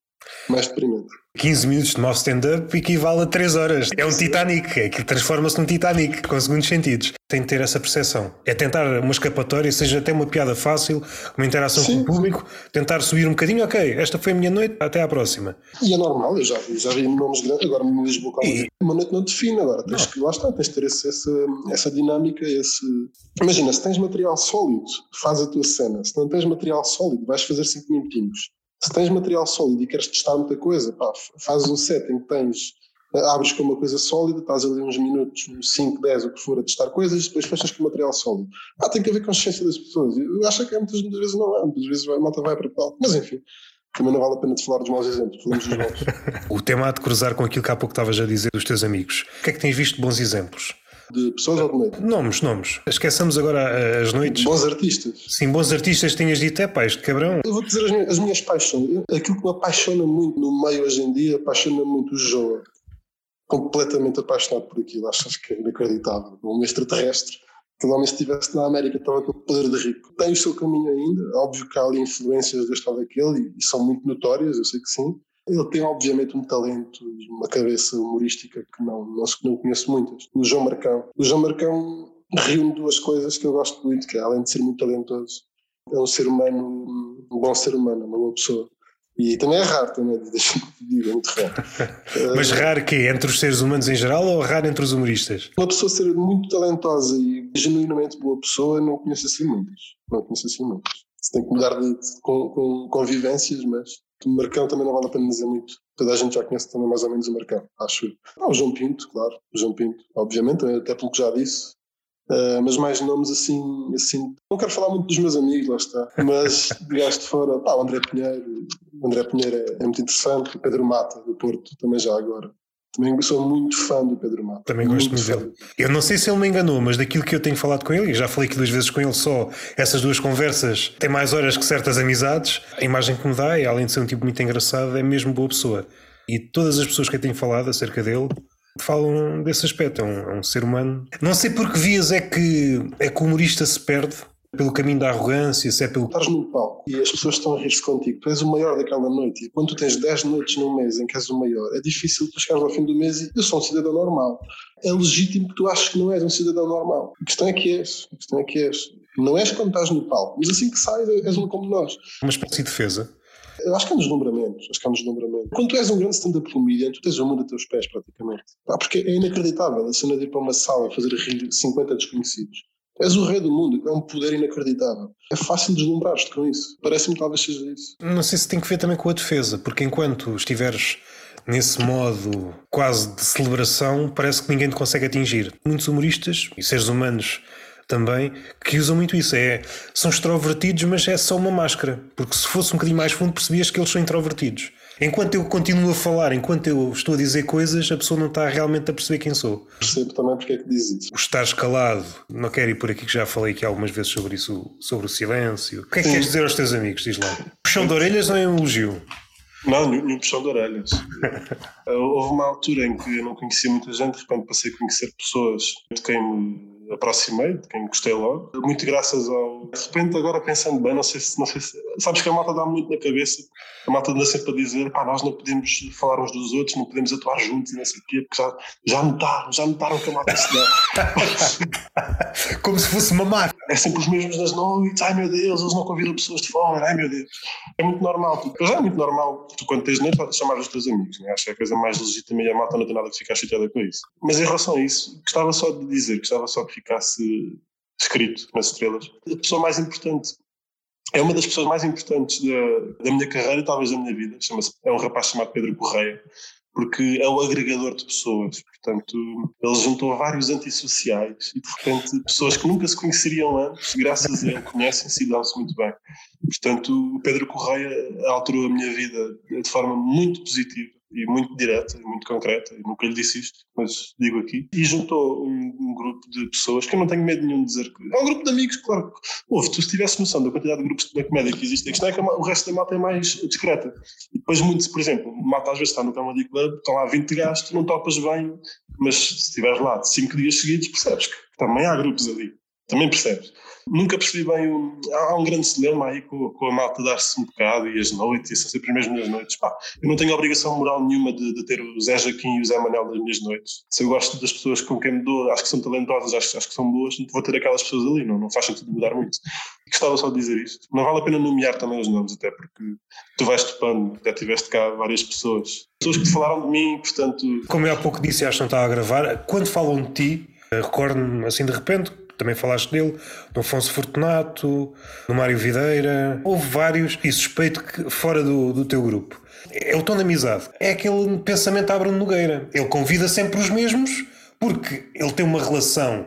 Mais deprimente. 15 minutos de mau stand-up equivale a 3 horas. É um Titanic, é que transforma-se num Titanic, com segundos sentidos. Tem de ter essa percepção. É tentar uma escapatória, seja até uma piada fácil, uma interação Sim. com o público, tentar subir um bocadinho, ok, esta foi a minha noite, até à próxima. E é normal, eu já vi, já vi nomes grandes, agora me Lisboa, e... uma noite não define, agora tens não. que, lá está, tens de ter esse, essa, essa dinâmica, esse... Imagina, se tens material sólido, faz a tua cena, se não tens material sólido, vais fazer 5 minutinhos se tens material sólido e queres testar muita coisa, pá, fazes um set em que tens, abres com uma coisa sólida, estás ali uns minutos, uns 5, 10, o que for, a testar coisas, e depois fechas com material sólido. Ah, tem que haver consciência das pessoas. Eu acho que é muitas, muitas vezes não é, muitas vezes a malta vai para palco. Mas enfim, também não vale a pena te falar dos maus exemplos, falamos dos bons. o tema há de cruzar com aquilo que há pouco estavas a dizer dos teus amigos. O que é que tens visto de bons exemplos? De pessoas ou de noite? Nomes, nomes. Esqueçamos agora as noites. Bons artistas. Sim, bons artistas tinhas dito, é pá, este cabrão. Eu vou dizer as minhas, as minhas paixões. Aquilo que me apaixona muito no meio hoje em dia, apaixona muito o João. Completamente apaixonado por aquilo, acho que é inacreditável. Um extraterrestre. Que homem, se estivesse na América, estava com o poder de rico. Tem o seu caminho ainda. Óbvio que há ali influências deste ou daquele e são muito notórias, eu sei que sim. Ele tem, obviamente, um talento e uma cabeça humorística que não, não, não conheço muitas. O João Marcão. O João Marcão reúne duas coisas que eu gosto muito, que é, além de ser muito talentoso, é um ser humano, um bom ser humano, uma boa pessoa. E também é raro, também, deixa-me dizer, é muito raro. Mas raro que Entre os seres humanos em geral ou raro entre os humoristas? Uma pessoa ser muito talentosa e genuinamente boa pessoa, não conheço assim muitas. Não conheço assim muitas. Se tem que mudar de, de com, com, convivências, mas Marcão também não vale a pena dizer muito. Toda a gente já conhece também mais ou menos o Marcão, acho. Ah, o João Pinto, claro, o João Pinto, obviamente, até pelo que já disse. Uh, mas mais nomes assim, assim. Não quero falar muito dos meus amigos, lá está. Mas de gasto de fora, pá, o André Pinheiro. O André Pinheiro é, é muito interessante. O Pedro Mata, do Porto, também já agora. Também sou muito fã do Pedro Mata. Também gosto muito dele. Eu não sei se ele me enganou, mas daquilo que eu tenho falado com ele, e já falei aqui duas vezes com ele só, essas duas conversas têm mais horas que certas amizades. A imagem que me dá, e além de ser um tipo muito engraçado, é mesmo boa pessoa. E todas as pessoas que eu tenho falado acerca dele falam desse aspecto. É um, é um ser humano. Não sei por que vias é que, é que o humorista se perde pelo caminho da arrogância, se é pelo. Estás no palco e as pessoas estão a rir-se contigo, tu és o maior daquela noite e quando tu tens 10 noites num mês em que és o maior, é difícil tu chegares ao fim do mês e eu sou um cidadão normal. É legítimo que tu aches que não és um cidadão normal. A questão é que és. A questão é que és. Não és quando estás no palco, mas assim que sais és um como nós. Uma espécie de defesa. Eu acho que é um deslumbramento. Acho que é um deslumbramento. Quando tu és um grande stand-up comedian, tu tens o mundo a teus pés, praticamente. Ah, porque é inacreditável a cena de ir para uma sala fazer rir 50 desconhecidos. És o rei do mundo, é um poder inacreditável. É fácil deslumbrar-te com isso. Parece-me talvez seja isso. Não sei se tem que ver também com a defesa, porque enquanto estiveres nesse modo quase de celebração, parece que ninguém te consegue atingir. Muitos humoristas e seres humanos também que usam muito isso. É, são extrovertidos, mas é só uma máscara. Porque se fosse um bocadinho mais fundo, percebias que eles são introvertidos. Enquanto eu continuo a falar, enquanto eu estou a dizer coisas, a pessoa não está realmente a perceber quem sou. Percebo também porque é que diz isso. O estar escalado, não quero ir por aqui que já falei aqui algumas vezes sobre isso, sobre o silêncio. O que é que Sim. queres dizer aos teus amigos? Diz lá. Puxão de orelhas não é um elogio? Não, nenhum puxão de orelhas. Houve uma altura em que eu não conhecia muita gente, de repente passei a conhecer pessoas de quem me aproximei, de quem gostei logo, muito graças ao. De repente, agora pensando bem, não sei se. Não sei se sabes que a malta dá muito na cabeça, a malta anda sempre a dizer, pá, nós não podemos falar uns dos outros, não podemos atuar juntos e não sei o quê, porque já, já notaram, já notaram que a malta se dá. Como se fosse uma marca. É sempre os mesmos nas noites, ai meu Deus, eles não convidam pessoas de fora, ai meu Deus. É muito normal, tu, já é muito normal, tu quando tens noite, chamar os teus amigos, né? acho que é a coisa mais legítima e a malta não tem nada de ficar chateada com isso. Mas em relação a isso, gostava só de dizer, gostava só de ficasse escrito nas estrelas. A pessoa mais importante é uma das pessoas mais importantes da, da minha carreira e talvez da minha vida. Chama-se, é um rapaz chamado Pedro Correia, porque é o agregador de pessoas. Portanto, ele juntou vários antissociais e, de repente, pessoas que nunca se conheceriam antes, graças a ele, conhecem-se e dão-se muito bem. Portanto, o Pedro Correia alterou a minha vida de forma muito positiva e muito direta, e muito concreta, nunca lhe disse isto, mas digo aqui, e juntou um, um, grupo de pessoas que eu não tenho medo nenhum de dizer que. É um grupo de amigos, claro. Houve, tu se tivesse noção da quantidade de grupos de comédia que existe, a questão é que o resto da malta é mais discreta. E depois, muitos, por exemplo, o malta às vezes está no Comedy Club, estão lá 20 gajos, tu não topas bem, mas se estiveres lá 5 dias seguidos, percebes que também há grupos ali. Também percebes. Nunca percebi bem. Um, há um grande cinema aí com, com a malta dar-se um bocado e as noites, e são sempre as mesmas noites. Pá, eu não tenho obrigação moral nenhuma de, de, ter o Zé Jaquim e o Zé Manel nas minhas noites. Se eu gosto das pessoas com quem me dou, acho que são talentosas, acho, acho que são boas, vou ter aquelas pessoas ali, não, não faz sentido mudar muito. Gostava só de dizer isto. Não vale a pena nomear também os nomes, até porque tu vais topando, já tiveste cá várias pessoas. Pessoas que falaram de mim, portanto. Como eu há pouco disse, acho que não estava a gravar, quando falam de ti, recordo-me assim de repente também falaste dele, do Afonso Fortunato, do Mário Videira, houve vários, e suspeito que fora do, do teu grupo. É o tom de amizade. É aquele pensamento à Bruno Nogueira. Ele convida sempre os mesmos porque ele tem uma relação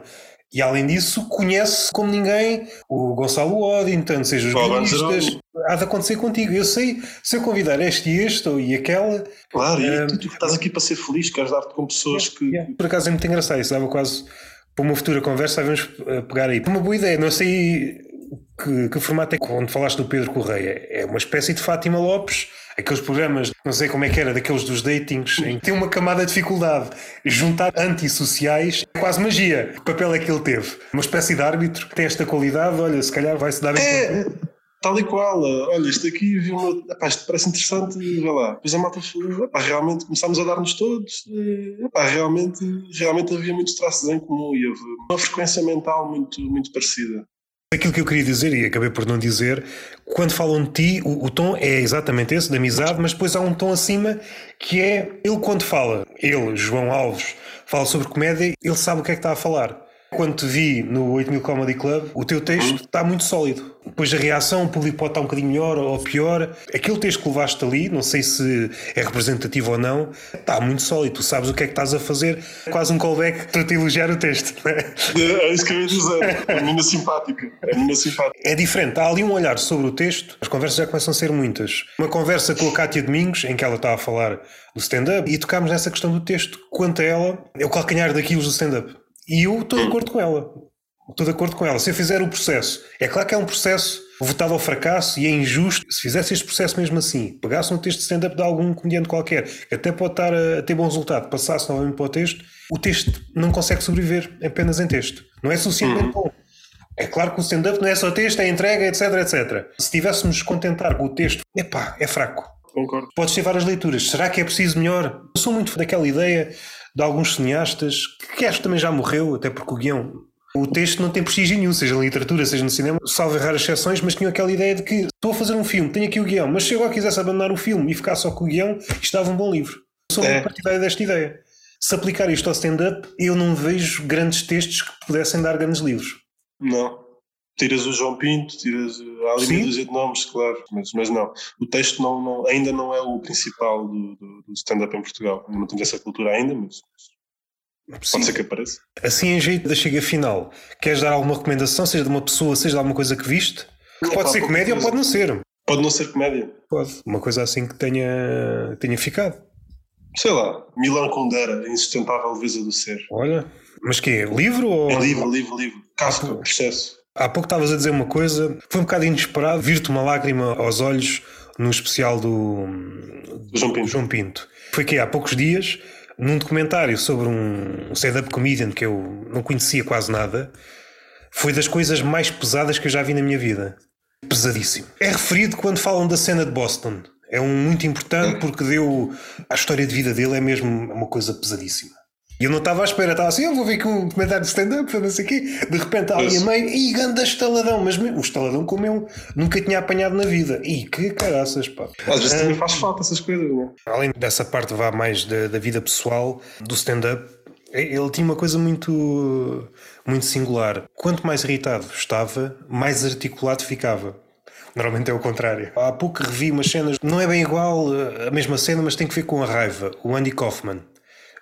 e além disso, conhece como ninguém o Gonçalo Oddington, seja os guionistas. Há de acontecer contigo. Eu sei, se eu convidar este e este ou e aquela. Claro, e um, tu, tu estás aqui para ser feliz, queres dar-te com pessoas yeah, que. Yeah. Por acaso é muito engraçado, isso dava quase para uma futura conversa, vamos eh, pegar aí. Uma boa ideia, não sei que, que formato é quando falaste do Pedro Correia. É uma espécie de Fátima Lopes, aqueles programas, não sei como é que era, daqueles dos datings, em que tem uma camada de dificuldade. Juntar antissociais é quase magia. Que papel é que ele teve? Uma espécie de árbitro que tem esta qualidade, olha, se calhar vai-se dar bem. É, tal e qual. Olha, isto aqui viu uma, epá, isto parece interessante, vê lá. Depois a malta falou, epá, realmente começámos a dar-nos todos, e, epá, realmente, realmente havia muitos traços em comum e houve uma frequência mental muito, muito parecida. Aquilo que eu queria dizer, e acabei por não dizer, quando falam de ti, o, o, tom é exatamente esse, de amizade, mas depois há um tom acima que é ele quando fala, ele, João Alves, fala sobre comédia, ele sabe o que é que está a falar. Quando te vi no 8000 Comedy Club, o teu texto está muito sólido. Depois a reação, o público pode estar um bocadinho melhor ou pior. Aquele texto que levaste ali, não sei se é representativo ou não, está muito sólido. Tu sabes o que é que estás a fazer. É quase um callback para te elogiar o texto. É? é isso que eu ia dizer. É menina simpática. É menina simpática. É diferente. Há ali um olhar sobre o texto. As conversas já começam a ser muitas. Uma conversa com a Cátia Domingos, em que ela está a falar do stand-up, e tocámos nessa questão do texto. Quanto a ela, é o calcanhar daquilo do stand-up. E eu estou de acordo com ela. Estou de acordo com ela. Se eu fizer o processo, é claro que é um processo votado ao fracasso e é injusto. Se fizesse este processo mesmo assim, pegasse um texto de stand-up de algum comediante qualquer, que até pode estar a, ter bom resultado, passasse novamente para o texto, o texto não consegue sobreviver apenas em texto. Não é suficientemente bom. É claro que o stand-up não é só texto, é entrega, etc, etc. Se tivéssemos contentar com o texto, epá, é fraco. Concordo. Podes ter várias leituras. Será que é preciso melhor? Eu sou muito daquela ideia de alguns cineastas, que acho que também já morreu, até porque o guião o texto não tem prestígio nenhum, seja na literatura, seja no cinema, salvo raras exceções, mas tinha aquela ideia de que estou a fazer um filme, tenho aqui o guião, mas se eu agora quisesse abandonar o filme e ficar só com o guião, isto dava um bom livro. Sou é. muito partidário desta ideia. Se aplicar isto ao stand-up, eu não vejo grandes textos que pudessem dar grandes livros. Não. Tiras o João Pinto, tiras a ali de nomes, claro, mas, mas não. O texto não, não, ainda não é o principal do, do, do stand-up em Portugal. Não tenho essa cultura ainda, mas. Pode ser que apareça. Assim, em jeito da chega final, queres dar alguma recomendação, seja de uma pessoa, seja de alguma coisa que viste? Que pode ser comédia ou pode não ser. Pode não ser comédia. Pode. Uma coisa assim que tenha, tenha ficado. Sei lá, Milan Kundera, a insustentável leveza do ser. Olha, mas que é? Livro ou. É livro, livro, livro. Casca, processo. Há pouco estavas a dizer uma coisa, foi um bocado inesperado vir-te uma lágrima aos olhos no especial do, do João, Pinto. João Pinto. Foi que há poucos dias num documentário sobre um stand-up comedian que eu não conhecia quase nada, foi das coisas mais pesadas que eu já vi na minha vida. Pesadíssimo. É referido quando falam da cena de Boston. É um muito importante porque deu. A história de vida dele é mesmo uma coisa pesadíssima. E eu não estava à espera, estava assim, eu vou ver aqui um comentário de stand-up, não sei o quê. De repente ali a meio, e ganda estaladão, mas o estaladão como eu nunca tinha apanhado na vida. E que caraças, pá. Às vezes também faz falta essas coisas, não é? Além dessa parte vá mais da, da vida pessoal, do stand-up, ele tinha uma coisa muito, muito singular. Quanto mais irritado estava, mais articulado ficava. Normalmente é o contrário. Há pouco revi umas cenas, não é bem igual a mesma cena, mas tem que ver com a raiva. O Andy Kaufman.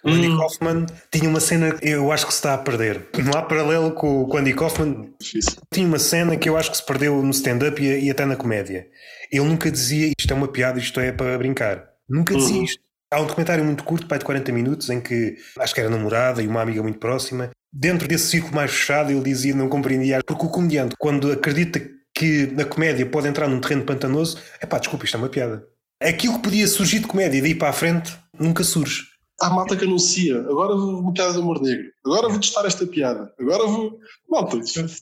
O Andy hum. Kaufman tinha uma cena que eu acho que se está a perder. Não há paralelo com, com o Andy Kaufman. Difícil. Tinha uma cena que eu acho que se perdeu no stand-up e, e, até na comédia. Ele nunca dizia isto é uma piada, isto é para brincar. Nunca dizia uhum. isto. Há um documentário muito curto, pai de 40 minutos, em que acho que era namorada e uma amiga muito próxima. Dentro desse círculo mais fechado, ele dizia não compreendia. Porque o comediante, quando acredita que na comédia pode entrar num terreno pantanoso, é pá, desculpa, isto é uma piada. Aquilo que podia surgir de comédia e daí para a frente nunca surge há malta que anuncia, agora vou uma piada de humor negro, agora vou testar esta piada, agora vou. Malta,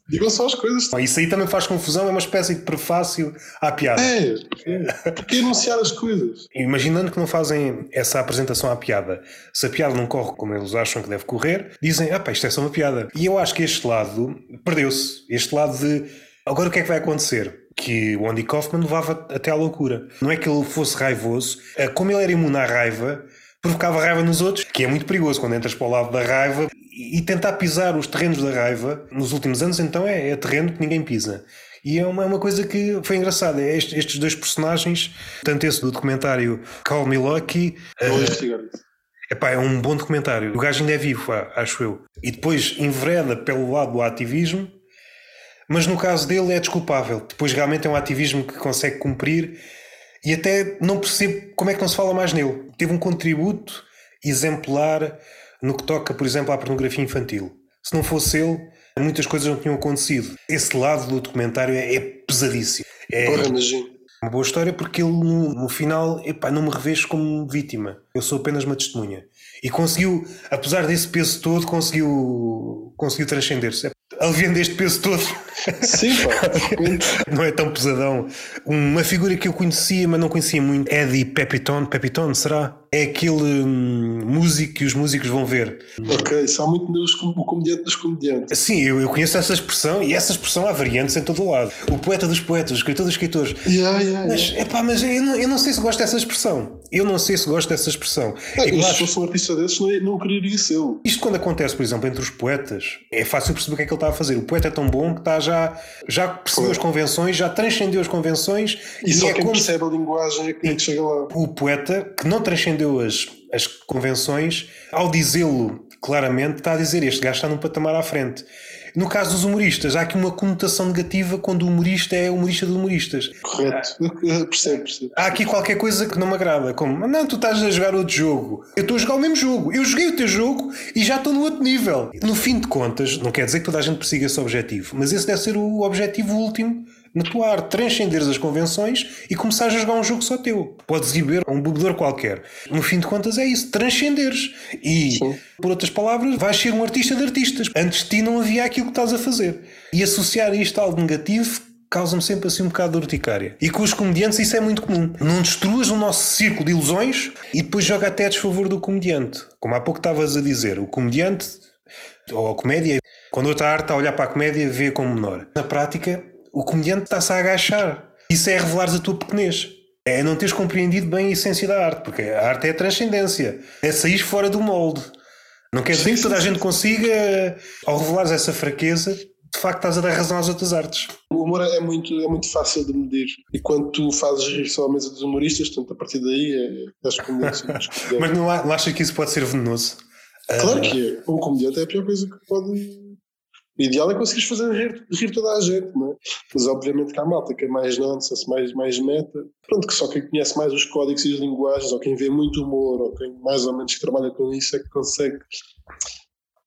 digam só as coisas. Isso aí também faz confusão, é uma espécie de prefácio à piada. É, é. porque anunciar as coisas. Imaginando que não fazem essa apresentação à piada, se a piada não corre como eles acham que deve correr, dizem, ah pá, isto é só uma piada. E eu acho que este lado perdeu-se. Este lado de agora o que é que vai acontecer? que o Andy Kaufman levava até à loucura. Não é que ele fosse raivoso, é como ele era imune à raiva, provocava raiva nos outros, que é muito perigoso quando entras para o lado da raiva e tentar pisar os terrenos da raiva nos últimos anos, então é, é terreno que ninguém pisa. E é uma, é uma coisa que foi engraçada. É estes, estes, dois personagens, tanto esse do documentário Call Me Lucky. Uh, epá, é um bom documentário. O gajo ainda é vivo, acho eu. E depois envereda pelo lado do ativismo, mas no caso dele é desculpável. Depois realmente é um ativismo que consegue cumprir e até não percebo como é que não se fala mais nele. Teve um contributo exemplar no que toca, por exemplo, à pornografia infantil. Se não fosse ele, muitas coisas não tinham acontecido. Esse lado do documentário é, é pesadíssimo. É uma boa história porque ele, no, no final, epá, não me revejo como vítima. Eu sou apenas uma testemunha. E conseguiu, apesar desse peso todo, conseguiu, conseguiu transcender-se aliviando este peso todo. Sim, pá. não é tão pesadão. Uma figura que eu conhecia, mas não conhecia muito, Eddie Pepitone. Pepitone, será? É aquele hum, músico que os músicos vão ver. Ok, só muito nos, o comediante dos comediantes. Sim, eu, eu, conheço essa expressão e essa expressão há variantes em todo o lado. O poeta dos poetas, o escritor dos escritores. Yeah, yeah, mas, yeah. Epá, mas eu não, eu não sei se gosto dessa expressão. Eu não sei se gosto dessa expressão. Ah, eu, se fosse um artista desses, não, não quereria ser. Isto quando acontece, por exemplo, entre os poetas, é fácil perceber o que é que ele está a fazer. O poeta é tão bom que está já, já percebeu as convenções, já transcendeu as convenções. E, e só é quem como... percebe a linguagem é que chega lá. O poeta que não transcendeu as as convenções, ao dizê-lo claramente, está a dizer este gajo está num patamar à frente. No caso dos humoristas, há aqui uma conotação negativa quando o humorista é humorista de humoristas. Correto, percebo, percebo. Há aqui qualquer coisa que não me agrada, como não, tu estás a jogar outro jogo. Eu estou a jogar o mesmo jogo. Eu joguei o teu jogo e já estou no outro nível. No fim de contas, não quer dizer que toda a gente persiga esse objetivo, mas esse deve ser o objetivo último na tua arte, transcenderes as convenções e começares a jogar um jogo só teu. Podes ir ver um bebedor qualquer. No fim de contas é isso, transcenderes. E, Sim. por outras palavras, vais ser um artista de artistas. Antes de ti não havia aquilo que estás a fazer. E associar isto a algo negativo causa-me sempre assim um bocado de urticária. E com os comediantes isso é muito comum. Não destruas o nosso círculo de ilusões e depois joga até a desfavor do comediante. Como há pouco estavas a dizer, o comediante ou a comédia, quando outra arte está a olhar para a comédia, vê como menor. Na prática, o comediante está-se a agachar. Isso é revelares a tua pequenez. É não teres compreendido bem a essência da arte, porque a arte é a transcendência, é sair fora do molde. Não quer dizer que toda a gente consiga, ao revelares essa fraqueza, de facto estás a dar razão às outras artes. O humor é muito, é muito fácil de medir. E quando tu fazes rir só a mesa dos humoristas, portanto, a partir daí é, és comediante. Mas não, não acha que isso pode ser venenoso? Claro que é. Um comediante é a pior coisa que pode o ideal é conseguires fazer rir, rir toda a gente, não é? Mas obviamente que há malta que é mais nonsense, mais, mais meta. Pronto, que só quem conhece mais os códigos e as linguagens, ou quem vê muito humor, ou quem mais ou menos trabalha com isso, é que consegue,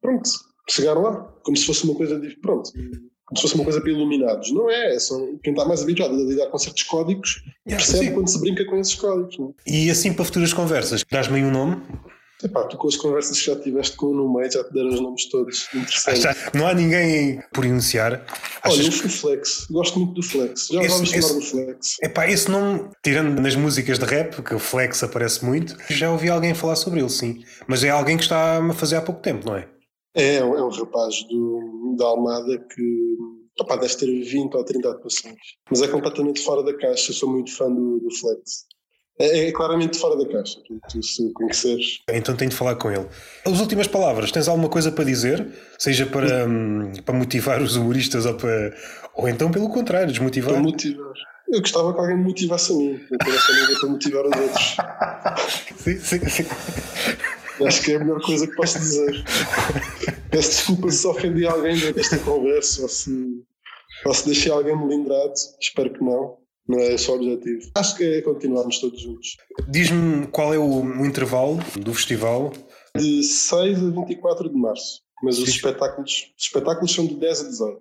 pronto, chegar lá. Como se fosse uma coisa de. Pronto. Como se fosse uma coisa para iluminados. Não é, é só quem está mais habituado a lidar com certos códigos percebe quando se brinca com esses códigos. É? E assim para futuras conversas, dás-me aí um nome? Epá, tu com as conversas que já tiveste com o no meio já te deram os nomes todos interessantes. não há ninguém por iniciar. Olha, o Flex, gosto muito do Flex. Já esse, vamos falar do Flex. Epá, esse nome, tirando nas músicas de rap, que o Flex aparece muito, já ouvi alguém falar sobre ele, sim. Mas é alguém que está a fazer há pouco tempo, não é? É, é um rapaz do, da Almada que opá, deve ter 20 ou 30 atuações. Mas é completamente fora da caixa, sou muito fã do, do Flex. É, é, claramente fora da caixa, tu, tu se conheceres. Então tenho de falar com ele. As últimas palavras, tens alguma coisa para dizer? Seja para, hum, para motivar os humoristas ou, para, ou então pelo contrário, desmotivar? Para motivar. Eu gostava que alguém me motivasse a mim, eu essa língua para motivar os outros. sim, sim, sim. Acho que é a melhor coisa que posso dizer. Peço desculpa se ofendi alguém desta conversa ou se, ou se deixei alguém melindrado, espero que não. Não é esse o objetivo. Acho que é continuarmos todos juntos. Diz-me qual é o, intervalo do festival? De 6 a 24 de março. Mas os espetáculos, os espetáculos são de 10 a 18.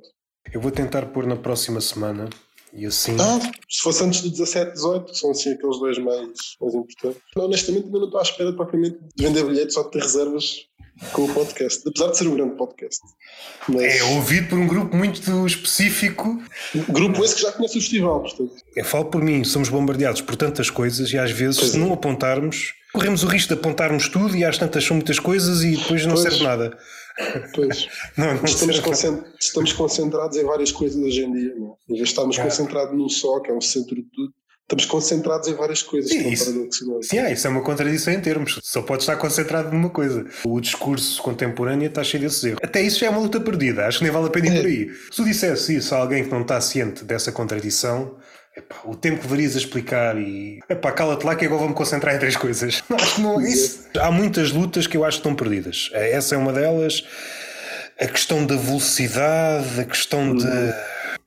Eu vou tentar pôr na próxima semana. E assim. Ah, se fosse antes de 17, 18, que são assim aqueles dois mais, mais importantes. Honestamente, ainda não estou à espera propriamente de vender bilhetes ou de ter reservas com o podcast, apesar de ser um grande podcast. Mas... É ouvido por um grupo muito específico. Grupo esse que já conhece o festival, portanto. Eu falo por mim, somos bombardeados por tantas coisas e às vezes, pois se é. não apontarmos, corremos o risco de apontarmos tudo e às tantas são muitas coisas e depois não pois. serve nada. Pois. não, não estamos, concent... estamos, concentrados em várias coisas hoje em dia. Não? Em vez de estarmos concentrados num só, que é o centro de tudo, estamos concentrados em várias coisas. Sim, isso, sim é, isso é uma contradição em termos. Só pode estar concentrado numa coisa. O discurso contemporâneo está cheio desses erros. Até isso já é uma luta perdida. Acho que nem vale a pena ir é. por aí. Se tu dissesse isso a alguém que não está ciente dessa contradição. Epá, o tempo que varias a explicar e epá, cala-te lá que agora vou-me concentrar em três coisas. Não, isso, há muitas lutas que eu acho que estão perdidas. Essa é uma delas. A questão da velocidade, a questão de uhum.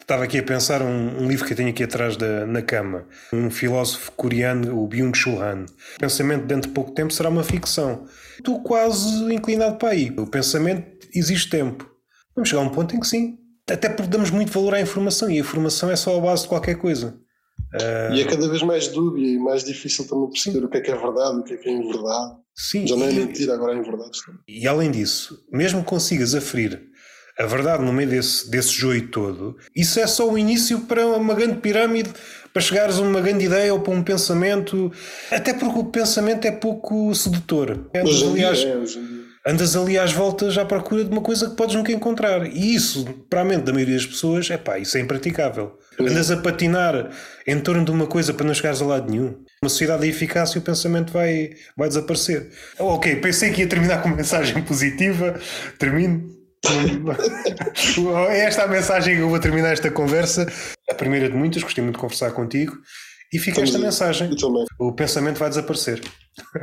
Estava aqui a pensar um, um, livro que eu tenho aqui atrás da, na cama. Um filósofo coreano, o Byung-Chul Han. O pensamento dentro de pouco tempo será uma ficção. Estou quase inclinado para aí. O pensamento existe tempo. Vamos chegar a um ponto em que sim. Até porque damos muito valor à informação e a informação é só a base de qualquer coisa. Uh... E é cada vez mais dúbia e mais difícil também perceber sim. o que é que é verdade, o que é que é inverdade. Sim, Já não é mentira, agora é inverdade. E além disso, mesmo que consigas aferir a verdade no meio desse, desse joio todo, isso é só o início para uma grande pirâmide, para chegares a uma grande ideia ou para um pensamento, até porque o pensamento é pouco sedutor. É, aliás, é, hoje em dia andas ali às voltas à procura de uma coisa que podes nunca encontrar. E isso, para a mente da maioria das pessoas, é pá, isso é impraticável. Andas a patinar em torno de uma coisa para não chegares a lado nenhum. Uma sociedade da eficácia, o pensamento vai, vai desaparecer. Oh, ok, pensei que ia terminar com uma mensagem positiva. Termino. é esta a mensagem que eu vou terminar esta conversa. A primeira de muitas, gostei muito de conversar contigo. E fica esta mensagem: o pensamento vai desaparecer.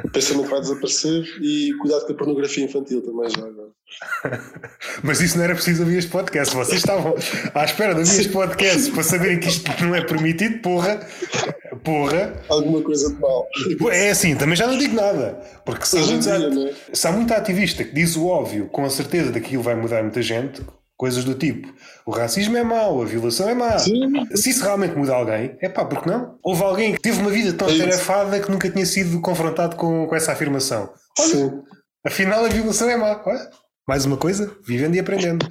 O pensamento vai desaparecer e cuidado com a pornografia infantil também já agora. Mas isso não era preciso ouvir este podcast. Vocês estavam à espera de ouvir este podcast para saberem que isto não é permitido, porra. Porra. Alguma coisa de mal. É assim, também já não digo nada. Porque se, há, muito, dia, é? se há muito ativista que diz o óbvio com a certeza de que aquilo vai mudar muita gente, Coisas do tipo, o racismo é mau, a violação é má. Sim. Se isso realmente muda alguém, é pá, porque não? Houve alguém que teve uma vida tão é atarefada que nunca tinha sido confrontado com, com essa afirmação. Olha, Sim. afinal a violação é má. Olha, mais uma coisa, vivendo e aprendendo.